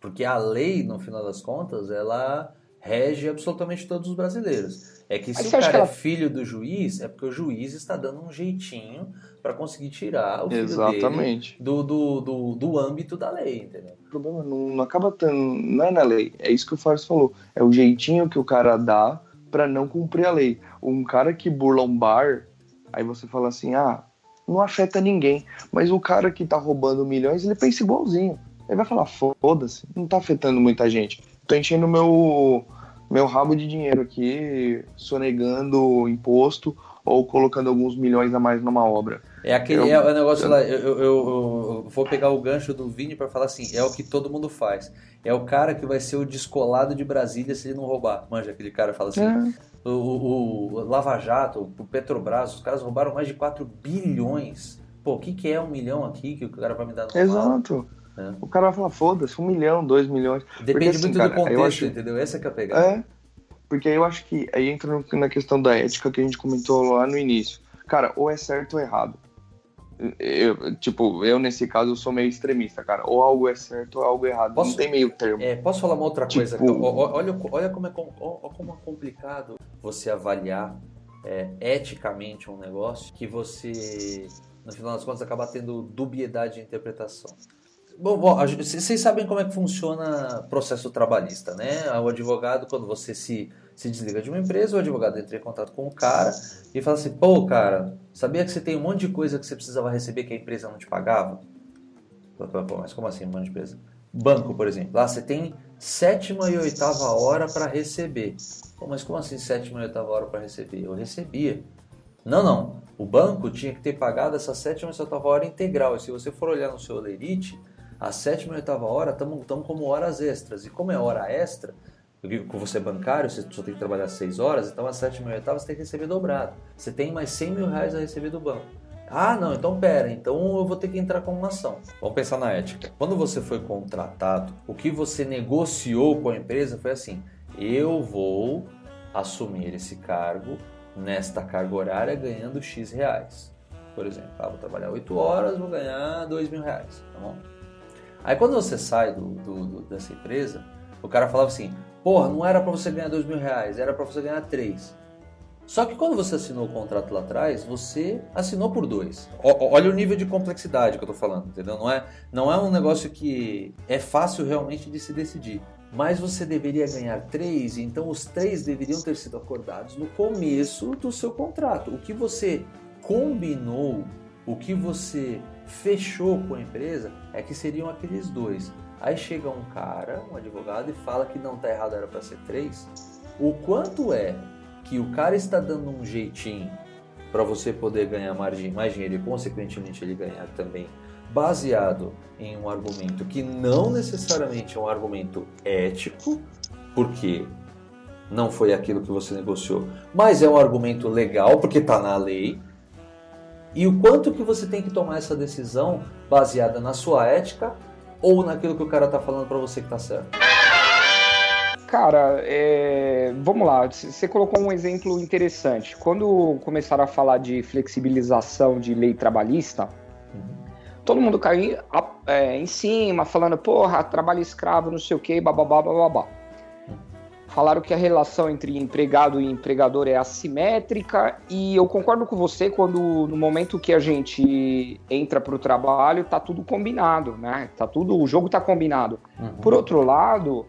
Porque a lei, no final das contas, ela rege absolutamente todos os brasileiros. É que se o cara que é ela- filho do juiz, é porque o juiz está dando um jeitinho para conseguir tirar o filho dele Exatamente. do, do, do, do âmbito da lei, entendeu? O problema não, não acaba tendo. Não é na lei. É isso que o Fábio falou. É o jeitinho que o cara dá pra não cumprir a lei. Um cara que burla um bar, aí você fala assim: ah, não afeta ninguém. Mas o cara que tá roubando milhões, ele pensa igualzinho. Ele vai falar: foda-se, não tá afetando muita gente. Tô enchendo meu, meu rabo de dinheiro aqui, sonegando imposto ou colocando alguns milhões a mais numa obra. É aquele Eu- é o negócio lá, eu, eu- eu- eu vou pegar o gancho do Vini para falar assim, é o que todo mundo faz. É o cara que vai ser o descolado de Brasília se ele não roubar. Manja, aquele cara fala assim, É. o, o- o Lava Jato, o Petrobras, os caras roubaram mais de 4 bilhões. Pô, o que, que é um milhão aqui que o cara vai me dar no mal? É. O cara vai falar, foda-se, um milhão, dois milhões. Depende Porque, assim, muito cara, do contexto, acho- entendeu? Essa que é a pegada. É, porque aí eu acho que aí entra na questão da ética que a gente comentou lá no início. Cara, ou é certo ou errado. Eu, tipo, eu nesse caso eu sou meio extremista, cara. Ou algo é certo ou algo é errado. Posso- Não tem meio termo. É, posso falar uma outra Tipo- coisa? Ó, Olha, olha como, é, ó como é complicado você avaliar é, eticamente um negócio que você, no final das contas, acaba tendo dubiedade de interpretação. Bom, bom, vocês sabem como é que funciona processo trabalhista, né? O advogado, quando você se, se desliga de uma empresa, o advogado entra em contato com o cara e fala assim, pô, cara, sabia que você tem um monte de coisa que você precisava receber que a empresa não te pagava? Mas como assim, um monte de coisa? Banco, por exemplo. Lá você tem sétima e oitava hora para receber. Pô, mas como assim sétima e oitava hora para receber? Eu recebia. Não, não. O banco tinha que ter pagado essa sétima e oitava hora integral. E se você for olhar no seu Lerite, a sétima e oitava hora estão como horas extras. E como é hora extra, com você é bancário, você só tem que trabalhar 6 horas, então às 7 mil oitavas você tem que receber dobrado. Você tem mais 100 mil reais a receber do banco. Ah, não, então pera, então eu vou ter que entrar com uma ação. Vamos pensar na ética. Quando você foi contratado, o que você negociou com a empresa foi assim: eu vou assumir esse cargo nesta carga horária ganhando X reais. Por exemplo, ah, vou trabalhar 8 horas, vou ganhar 2 mil reais, tá bom? Aí quando você sai do, do- do- dessa empresa, o cara falava assim, porra, não era para você ganhar 2 mil reais, era para você ganhar 3. Só que quando você assinou o contrato lá atrás, você assinou por dois. Ó- Olha o nível de complexidade que eu tô falando, entendeu? Não é, não é um negócio que é fácil realmente de se decidir. Mas você deveria ganhar três, então os três deveriam ter sido acordados no começo do seu contrato. O que você combinou, o que você fechou com a empresa é que seriam aqueles dois. Aí chega um cara, um advogado, e fala que não tá errado, era para ser três. O quanto é que o cara está dando um jeitinho para você poder ganhar margem, mais dinheiro e consequentemente ele ganhar também, baseado em um argumento que não necessariamente é um argumento ético, porque não foi aquilo que você negociou, mas é um argumento legal porque está na lei. E o quanto que você tem que tomar essa decisão baseada na sua ética ou naquilo que o cara está falando para você que está certo? Cara, é, vamos lá. Você colocou um exemplo interessante. Quando começaram a falar de flexibilização de lei trabalhista, todo mundo caiu é, em cima, falando, porra, trabalho escravo, não sei o quê, bababá, bababá. Falaram que a relação entre empregado e empregador é assimétrica e eu concordo com você quando no momento que a gente entra para o trabalho tá tudo combinado, né? Tá tudo, o jogo tá combinado. Por outro lado,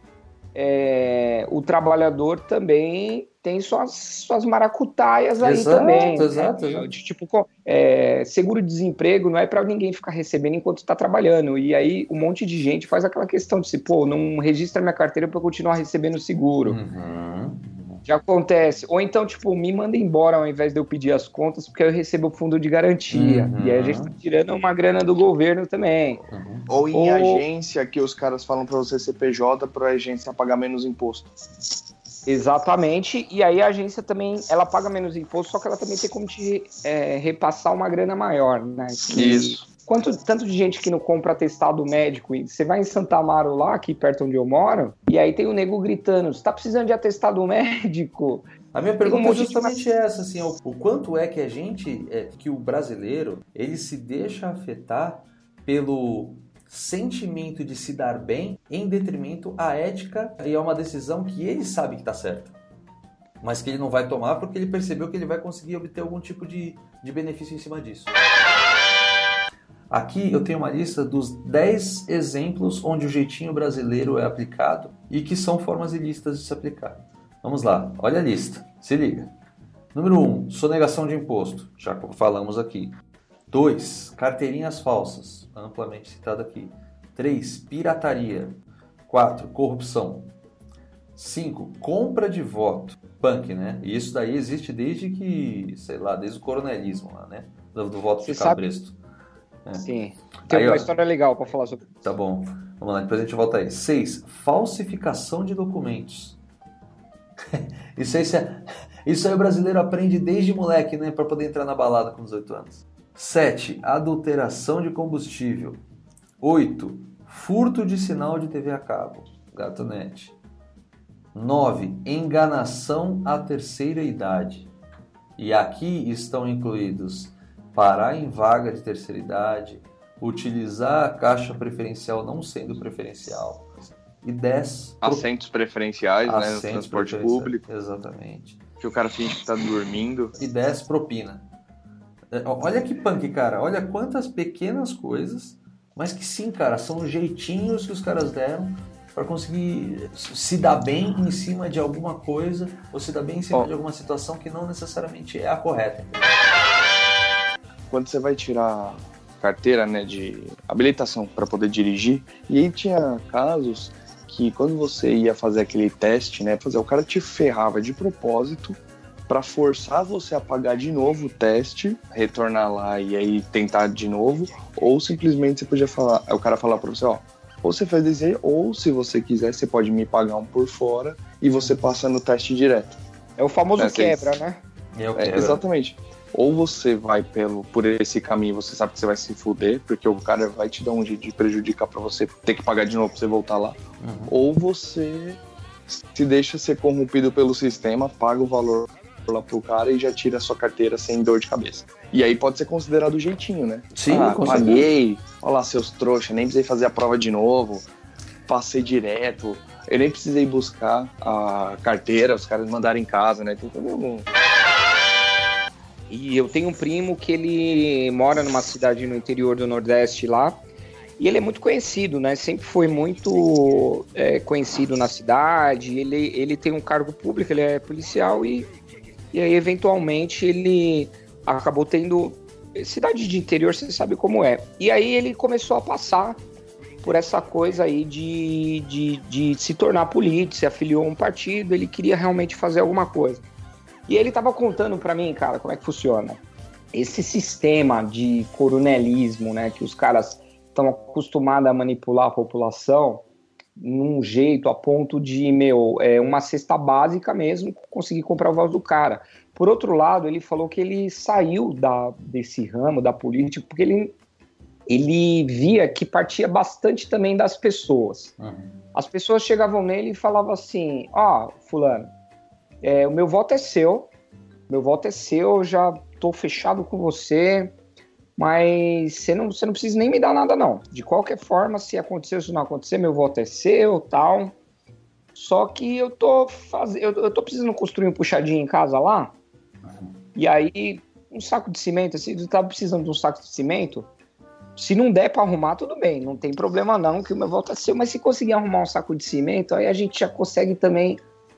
é, o trabalhador também tem suas, suas maracutaias aí Exato, também. né? exato, exato. De, tipo, é, seguro-desemprego não é para ninguém ficar recebendo enquanto está trabalhando. E aí um monte de gente faz aquela questão de se, pô, não registra minha carteira para continuar recebendo seguro. Uhum. Já acontece. Ou então, tipo, me manda embora ao invés de eu pedir as contas, porque eu recebo o fundo de garantia. Uhum. E aí a gente tá tirando uma grana do governo também. Ou em Ou- agência que os caras falam pra você CPJ pra agência pagar menos imposto. Exatamente, e aí a agência também, ela paga menos imposto, só que ela também tem como te é, repassar uma grana maior, né? Que- Isso. Quanto tanto de gente que não compra atestado médico, e você vai em Santa Amaro lá, aqui perto onde eu moro, e aí tem o nego gritando, você tá precisando de atestado médico? A minha pergunta é justamente essa, assim, o, o quanto é que a gente, é, que o brasileiro, ele se deixa afetar pelo sentimento de se dar bem em detrimento à ética e a uma decisão que ele sabe que está certa, mas que ele não vai tomar porque ele percebeu que ele vai conseguir obter algum tipo de, de benefício em cima disso. Aqui eu tenho uma lista dos 10 exemplos onde o jeitinho brasileiro é aplicado e que são formas ilícitas de se aplicar. Vamos lá, olha a lista, se liga. Número 1, um, sonegação de imposto, já falamos aqui. 2, carteirinhas falsas, amplamente citado aqui. 3, pirataria. 4, corrupção. 5, compra de voto. Punk, né? E isso daí existe desde que, sei lá, desde o coronelismo lá, né? Do, do voto Você de sabe- cabresto. Sim. Tem Aí, uma ó. história legal pra falar sobre Tá bom. Vamos lá, depois a gente volta aí. 6. Falsificação de documentos. isso, aí, isso, é- isso aí o brasileiro aprende desde moleque, né? Pra poder entrar na balada com 18 anos. 7. Adulteração de combustível. 8. Furto de sinal de TV a cabo. Gatonete. 9. Enganação à terceira idade. E aqui estão incluídos parar em vaga de terceira idade, utilizar a caixa preferencial não sendo preferencial. E 10. Assentos preferenciais, né? No assentos transporte preferenciais. público. Exatamente. Que o cara finge que tá dormindo. E 10 propina. É, Olha que punk, cara. Olha quantas pequenas coisas, mas que sim, cara, são jeitinhos que os caras deram para conseguir se dar bem em cima de alguma coisa ou se dar bem em cima Ó. de alguma situação que não necessariamente é a correta. Quando você vai tirar carteira, né, de habilitação para poder dirigir, e aí tinha casos que quando você ia fazer aquele teste, né, fazer o cara te ferrava de propósito para forçar você a pagar de novo o teste, retornar lá e aí tentar de novo, ou simplesmente você podia falar, o cara falar para você, ó, ou você faz desenho, ou se você quiser, você pode me pagar um por fora e você passa no teste direto. É o famoso É, quebra, né? Eu É, quero. exatamente. Ou você vai pelo, por esse caminho, você sabe que você vai se fuder, porque o cara vai te dar um jeito de prejudicar pra você ter que pagar de novo pra você voltar lá. Uhum. Ou você se deixa ser corrompido pelo sistema, paga o valor lá pro cara e já tira a sua carteira sem dor de cabeça. E aí pode ser considerado jeitinho, né? Sim, ah, paguei, olha lá seus trouxas, nem precisei fazer a prova de novo, passei direto, eu nem precisei buscar a carteira, os caras mandaram em casa, né? Tem todo um... E eu tenho um primo que ele mora numa cidade no interior do Nordeste lá. E ele é muito conhecido, né? Sempre foi muito é, conhecido na cidade. Ele, ele tem um cargo público, ele é policial e, e aí, eventualmente, ele acabou tendo. Cidade de interior, você sabe como é. E aí ele começou a passar por essa coisa aí de, de, de se tornar político, se afiliou a um partido, ele queria realmente fazer alguma coisa. E ele tava contando pra mim, cara, como é que funciona. Esse sistema de coronelismo, né, que os caras estão acostumados a manipular a população num jeito a ponto de, meu, é uma cesta básica mesmo, conseguir comprar o voto do cara. Por outro lado, ele falou que ele saiu da, desse ramo da política porque ele, ele via que partia bastante também das pessoas. Uhum. As pessoas chegavam nele e falavam assim: Ó, Fulano, é, o meu voto é seu, meu voto é seu, eu já tô fechado com você, mas você não, você não precisa nem me dar nada, não. De qualquer forma, se acontecer ou se não acontecer, meu voto é seu tal. Só que eu tô fazendo. Eu, eu tô precisando construir um puxadinho em casa lá. E aí, um saco de cimento, assim, tu tá precisando de um saco de cimento. Se não der pra arrumar, tudo bem, não tem problema não, que o meu voto é seu. Mas se conseguir arrumar um saco de cimento, aí a gente já consegue também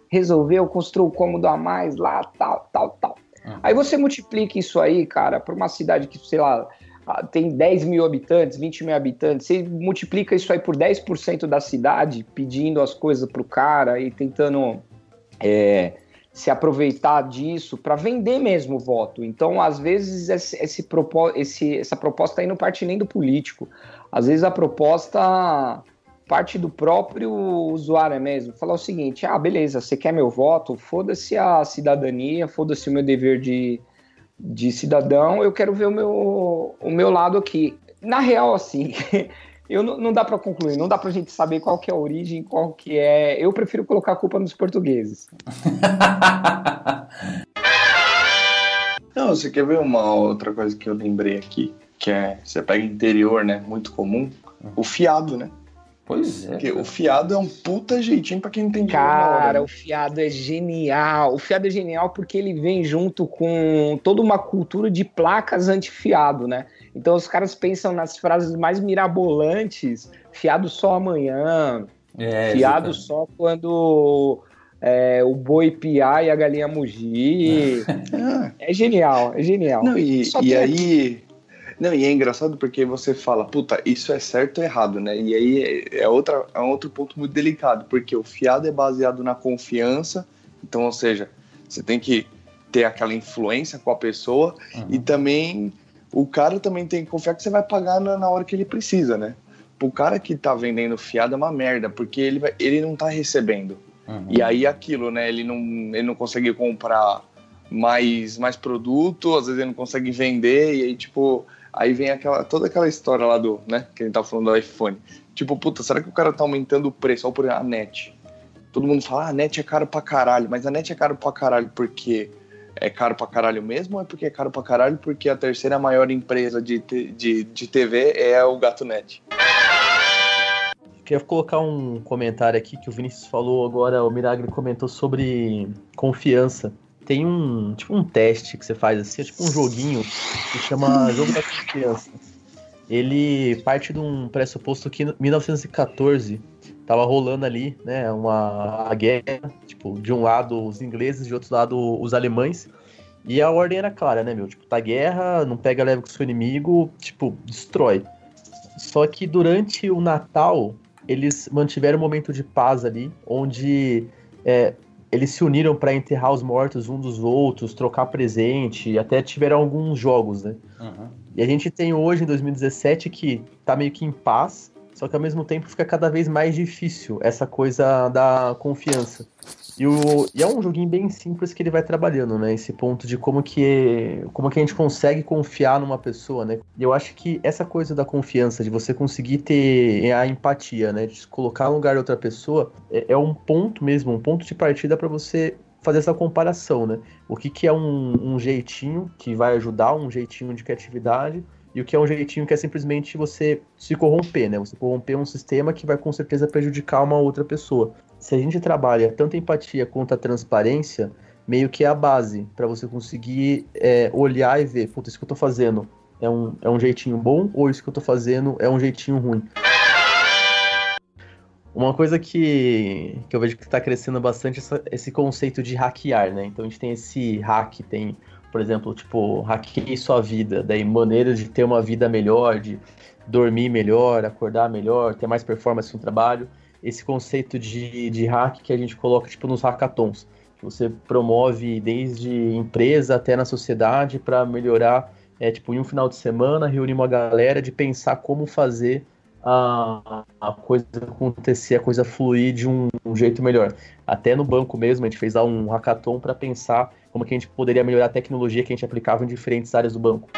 resolver, eu construo o cômodo a mais lá, tal, tal, tal. Uhum. Aí você multiplica isso aí, cara, por uma cidade que, sei lá, ah, tem 10 mil habitantes, 20 mil habitantes, você multiplica isso aí por 10% da cidade, pedindo as coisas pro cara e tentando é, se aproveitar disso para vender mesmo o voto. Então, às vezes, esse, esse esse, essa proposta aí não parte nem do político. Às vezes a proposta parte do próprio usuário mesmo. Falar o seguinte: ah, beleza, você quer meu voto? Foda-se a cidadania, foda-se o meu dever de, de cidadão, eu quero ver o meu, o meu lado aqui. Na real, assim, eu não, não dá para concluir, não dá pra gente saber qual que é a origem, qual que é. Eu prefiro colocar a culpa nos portugueses. Não, você quer ver uma outra coisa que eu lembrei aqui? Que é, você pega interior, né? Muito comum. O fiado, né? Pois é. Porque cara. o fiado é um puta jeitinho pra quem não tem dinheiro Cara, né? o fiado é genial. O fiado é genial porque ele vem junto com toda uma cultura de placas anti-fiado, né? Então os caras pensam nas frases mais mirabolantes, fiado só amanhã, É, fiado exatamente. só quando é, o boi piar e a galinha mugir. Ah, É genial, é genial. Não, e, e aí. Não, e é engraçado porque você fala, puta, isso é certo ou errado, né? E aí é, é outra, é outro ponto muito delicado, porque o fiado é baseado na confiança, então, ou seja, você tem que ter aquela influência com a pessoa Uhum. e também o cara também tem que confiar que você vai pagar na, na hora que ele precisa, né? O cara que tá vendendo fiado é uma merda, porque ele, vai- ele não tá recebendo. Uhum. E aí aquilo, né? Ele não, ele não consegue comprar mais, mais produto, às vezes ele não consegue vender, e aí, tipo, aí vem aquela, toda aquela história lá do, né? Que a gente tá falando do iPhone. Tipo, puta, será que o cara tá aumentando o preço? Olha por exemplo, a net. Todo mundo fala, ah, a net é caro pra caralho, mas a net é caro pra caralho porque é caro pra caralho mesmo ou é porque é caro pra caralho porque a terceira maior empresa de, de, de TV é o Gato Net? Queria colocar um comentário aqui que o Vinícius falou agora, o Miragre comentou sobre confiança. Tem um, tipo um teste que você faz assim, é tipo um joguinho que chama Jogo da Confiança. Ele parte de um pressuposto que em 1914 tava rolando ali, né, uma guerra, tipo, de um lado os ingleses, de outro lado os alemães. E a ordem era clara, né, meu? Tipo, tá guerra, não pega leve com o seu inimigo, tipo, destrói. Só que durante o Natal, eles mantiveram um momento de paz ali, onde é, eles se uniram para enterrar os mortos um dos outros, trocar presente, até tiveram alguns jogos, né? Uhum. E a gente tem hoje, em 2017, que tá meio que em paz, só que ao mesmo tempo fica cada vez mais difícil essa coisa da confiança. E, o, e é um joguinho bem simples que ele vai trabalhando, né? Esse ponto de como que, como que a gente consegue confiar numa pessoa, né? E eu acho que essa coisa da confiança, de você conseguir ter a empatia, né? De se colocar no lugar de outra pessoa, é, é um ponto mesmo, um ponto de partida para você fazer essa comparação, né? O que, que é um, um jeitinho que vai ajudar, um jeitinho de criatividade, e o que é um jeitinho que é simplesmente você se corromper, né? Você corromper um sistema que vai com certeza prejudicar uma outra pessoa. Se a gente trabalha tanto a empatia quanto a transparência, meio que é a base para você conseguir é, olhar e ver, puta, isso que eu tô fazendo é um, é um jeitinho bom ou isso que eu tô fazendo é um jeitinho ruim. Uma coisa que, que eu vejo que está crescendo bastante é esse conceito de hackear, né? Então a gente tem esse hack, tem por exemplo, tipo, hackeie sua vida, daí maneiras de ter uma vida melhor, de dormir melhor, acordar melhor, ter mais performance no trabalho. Esse conceito de, de hack que a gente coloca tipo nos hackathons, que você promove desde empresa até na sociedade para melhorar, é tipo, em um final de semana reunir uma galera de pensar como fazer a, a coisa acontecer, a coisa fluir de um, um, jeito melhor. Até no banco mesmo, a gente fez lá um hackathon para pensar como que a gente poderia melhorar a tecnologia que a gente aplicava em diferentes áreas do banco.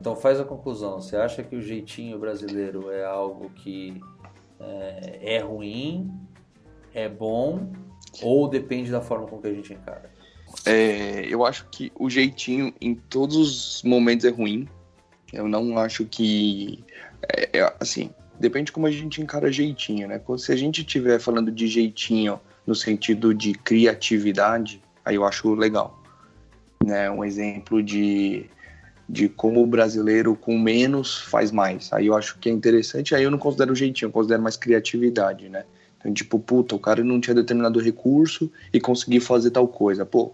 Então faz a conclusão. Você acha que o jeitinho brasileiro é algo que é, é ruim, é bom ou depende da forma com que a gente encara? É, eu acho que o jeitinho em todos os momentos é ruim. Eu não acho que é, é, assim, depende como a gente encara jeitinho, né? Se a gente estiver falando de jeitinho no sentido de criatividade, aí eu acho legal. Né? Um exemplo de, de como o brasileiro com menos faz mais. Aí eu acho que é interessante, aí eu não considero jeitinho, eu considero mais criatividade, né? Então, tipo, puta, o cara não tinha determinado recurso e conseguiu fazer tal coisa. Pô,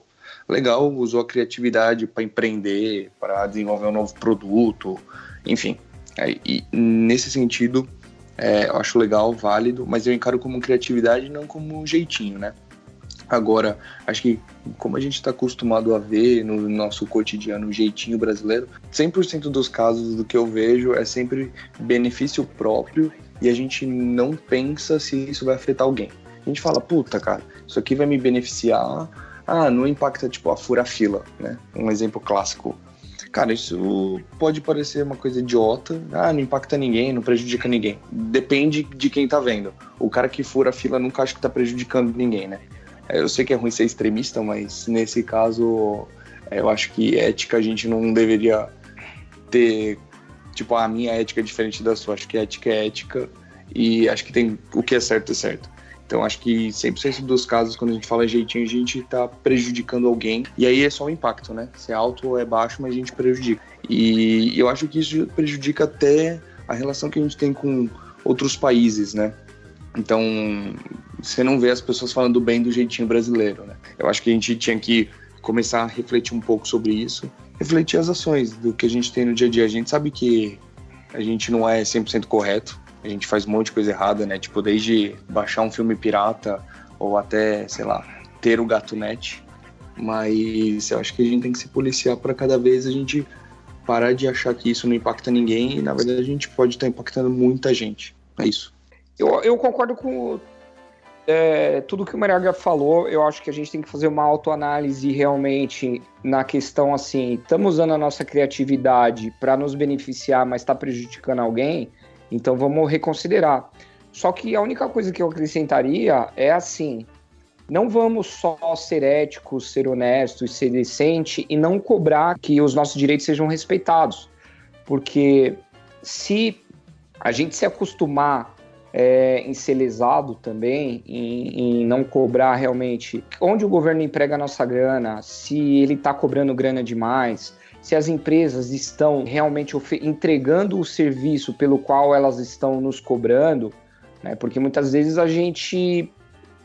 legal, usou a criatividade para empreender, para desenvolver um novo produto, enfim. E nesse sentido, é, eu acho legal, válido, mas eu encaro como criatividade não como jeitinho, né? Agora, acho que como a gente está acostumado a ver no nosso cotidiano o jeitinho brasileiro, 100% dos casos do que eu vejo é sempre benefício próprio e a gente não pensa se isso vai afetar alguém. A gente fala, puta, cara, isso aqui vai me beneficiar. Ah, não impacta, tipo, a fura-fila, né? Um exemplo clássico Cara, isso pode parecer uma coisa idiota. Ah, não impacta ninguém, não prejudica ninguém. Depende de quem tá vendo. O cara que fura a fila nunca acha que tá prejudicando ninguém, né? É, eu sei que é ruim ser extremista, mas nesse caso é, eu acho que ética a gente não deveria ter. Tipo, a minha ética é diferente da sua. Acho que ética é ética e acho que tem o que é certo é certo. Então acho que 100% dos casos, quando a gente fala jeitinho, a gente está prejudicando alguém. E aí é só o impacto, né? Se é alto ou é baixo, mas a gente prejudica. E eu acho que isso prejudica até a relação que a gente tem com outros países, né? Então, você não vê as pessoas falando bem do jeitinho brasileiro, né? Eu acho que a gente tinha que começar a refletir um pouco sobre isso, refletir as ações do que a gente tem no dia a dia. A gente sabe que a gente não é 100% correto, a gente faz um monte de coisa errada, né? Tipo, desde baixar um filme pirata ou até, sei lá, ter o gato net. Mas eu acho que a gente tem que se policiar para cada vez a gente parar de achar que isso não impacta ninguém e, na verdade, a gente pode estar impactando muita gente. É isso. Eu, eu concordo com é, tudo que o Mariaga falou. Eu acho que a gente tem que fazer uma autoanálise realmente na questão assim: estamos usando a nossa criatividade para nos beneficiar, mas está prejudicando alguém? Então vamos reconsiderar. Só que a única coisa que eu acrescentaria é assim: não vamos só ser éticos, ser honestos, ser decente e não cobrar que os nossos direitos sejam respeitados. Porque se a gente se acostumar é, em ser lesado também, em, em, não cobrar realmente onde o governo emprega a nossa grana, se ele está cobrando grana demais, se as empresas estão realmente entregando o serviço pelo qual elas estão nos cobrando, né? porque muitas vezes a gente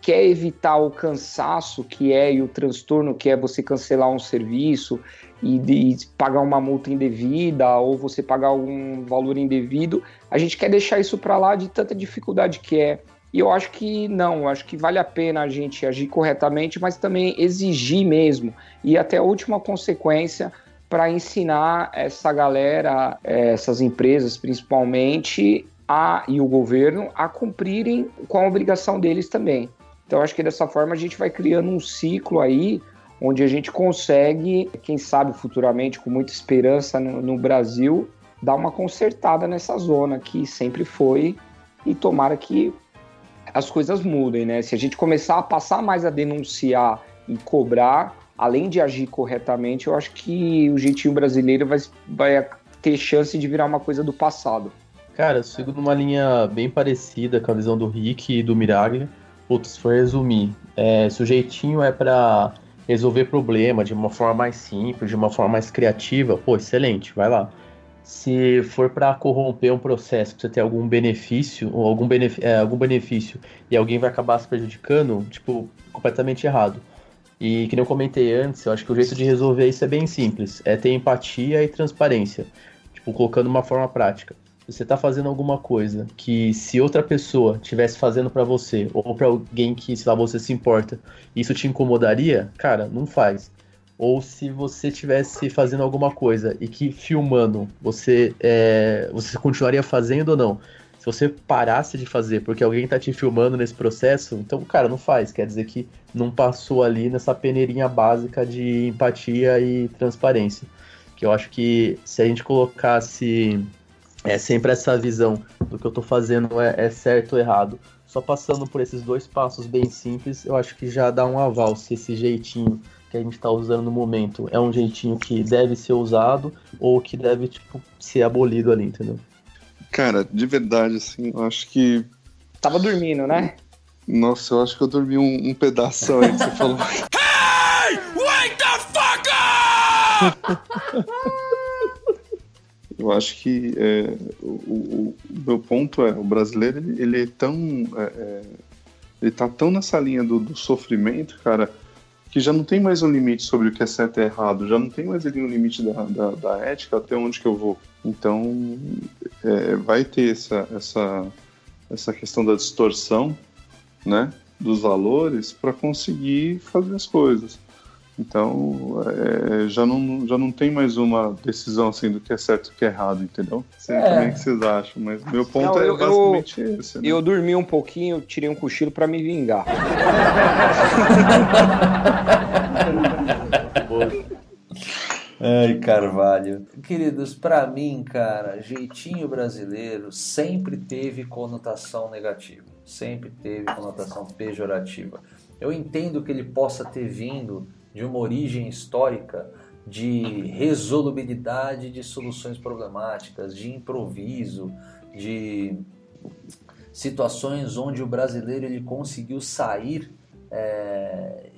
quer evitar o cansaço que é e o transtorno que é você cancelar um serviço e, de pagar uma multa indevida ou você pagar algum valor indevido, a gente quer deixar isso para lá de tanta dificuldade que é. E eu acho que não, eu acho que vale a pena a gente agir corretamente, mas também exigir mesmo e até a última consequência para ensinar essa galera, é, essas empresas principalmente, a, e o governo a cumprirem com a obrigação deles também. Então, acho que dessa forma a gente vai criando um ciclo aí onde a gente consegue, quem sabe futuramente, com muita esperança no, no Brasil, dar uma consertada nessa zona que sempre foi e tomara que as coisas mudem, né? Se a gente começar a passar mais a denunciar e cobrar, além de agir corretamente, eu acho que o jeitinho brasileiro vai, vai ter chance de virar uma coisa do passado. Cara, eu sigo numa linha bem parecida com a visão do Rick e do Miraglia. Putz, for resumir, é, se o jeitinho é para resolver problema de uma forma mais simples, de uma forma mais criativa, pô, excelente, vai lá. Se for para corromper um processo, pra você ter algum benefício, ou algum, benef é, algum benefício, e alguém vai acabar se prejudicando, tipo, completamente errado. E que eu comentei antes, eu acho que o jeito de resolver isso é bem simples. É ter empatia e transparência. Tipo, colocando uma forma prática. Você tá fazendo alguma coisa que se outra pessoa tivesse fazendo para você, ou para alguém que, sei lá, você se importa, isso te incomodaria, cara, não faz. Ou se você estivesse fazendo alguma coisa e que filmando você, é, você continuaria fazendo ou não se você parasse de fazer porque alguém tá te filmando nesse processo, então, cara, não faz. Quer dizer que não passou ali nessa peneirinha básica de empatia e transparência. Que eu acho que se a gente colocasse é, sempre essa visão do que eu tô fazendo é, é certo ou errado, só passando por esses dois passos bem simples, eu acho que já dá um aval se esse jeitinho que a gente está usando no momento é um jeitinho que deve ser usado ou que deve tipo, ser abolido ali, entendeu? Cara, de verdade, assim, eu acho que. Tava dormindo, né? Nossa, eu acho que eu dormi um, um pedaço aí que você falou. hey! Wake the fuck up! eu acho que é, o, o, o, meu ponto é, o brasileiro, ele, ele é tão. É, é, ele tá tão nessa linha do, do sofrimento, cara, que já não tem mais um limite sobre o que é certo e errado, já não tem mais ali um limite da, da, da ética até onde que eu vou. Então, é, vai ter essa, essa, essa questão da distorção né, dos valores para conseguir fazer as coisas. Então, é, já, não, já não tem mais uma decisão assim do que é certo e o que é errado, entendeu? Não sei é. também o que vocês acham, mas meu ponto não, é eu, basicamente eu, esse. Né? Eu dormi um pouquinho, tirei um cochilo para me vingar. Ai, Carvalho. Queridos, para mim, cara, jeitinho brasileiro sempre teve conotação negativa. Sempre teve conotação pejorativa. Eu entendo que ele possa ter vindo de uma origem histórica de resolubilidade de soluções problemáticas, de improviso, de situações onde o brasileiro ele conseguiu sair é,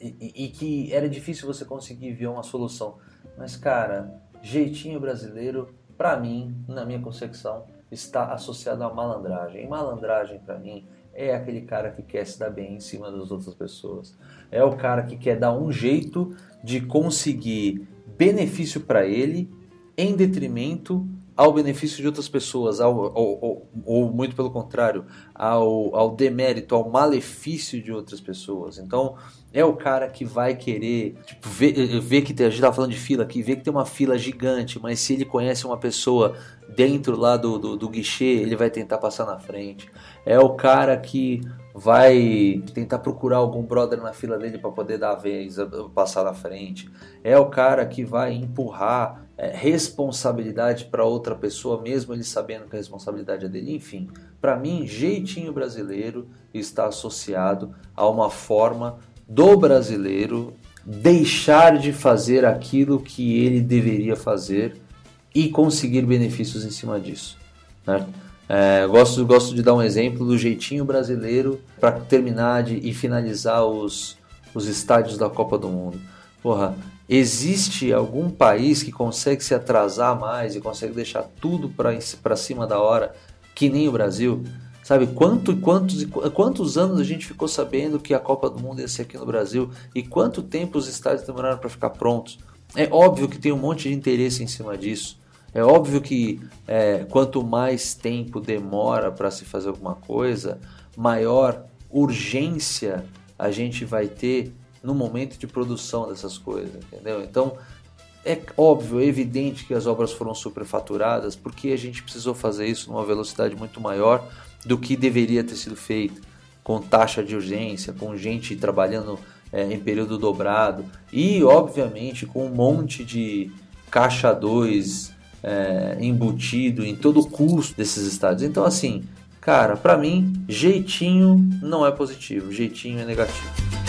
e, e, que era difícil você conseguir ver uma solução. Mas, cara, jeitinho brasileiro, para mim, na minha concepção, está associado à malandragem. E malandragem, para mim, é aquele cara que quer se dar bem em cima das outras pessoas. É o cara que quer dar um jeito de conseguir benefício para ele em detrimento ao benefício de outras pessoas, ao, ao, ao, ou muito pelo contrário, ao, ao demérito, ao malefício de outras pessoas. Então, é o cara que vai querer tipo, ver, ver que tem, a gente tá falando de fila aqui, ver que tem uma fila gigante, mas se ele conhece uma pessoa dentro lá do, do, do guichê, ele vai tentar passar na frente. É o cara que vai tentar procurar algum brother na fila dele para poder dar a vez, passar na frente. É o cara que vai empurrar responsabilidade para outra pessoa, mesmo ele sabendo que a responsabilidade é dele. Enfim, para mim, jeitinho brasileiro está associado a uma forma do brasileiro deixar de fazer aquilo que ele deveria fazer e conseguir benefícios em cima disso. Né? É, gosto, gosto de dar um exemplo do jeitinho brasileiro para terminar de, e finalizar os, os estádios da Copa do Mundo. Porra, existe algum país que consegue se atrasar mais e consegue deixar tudo para cima da hora que nem o Brasil? Sabe quanto, quantos, quantos anos a gente ficou sabendo que a Copa do Mundo ia ser aqui no Brasil e quanto tempo os estádios demoraram para ficar prontos? É óbvio que tem um monte de interesse em cima disso. É óbvio que é, quanto mais tempo demora para se fazer alguma coisa, maior urgência a gente vai ter no momento de produção dessas coisas, entendeu? Então, É óbvio, é evidente que as obras foram superfaturadas porque a gente precisou fazer isso numa velocidade muito maior do que deveria ter sido feito, com taxa de urgência, com gente trabalhando é, em período dobrado e, obviamente, com um monte de caixa 2 é, embutido em todo o custo desses estádios. Então, assim, cara, para mim, jeitinho não é positivo, jeitinho é negativo.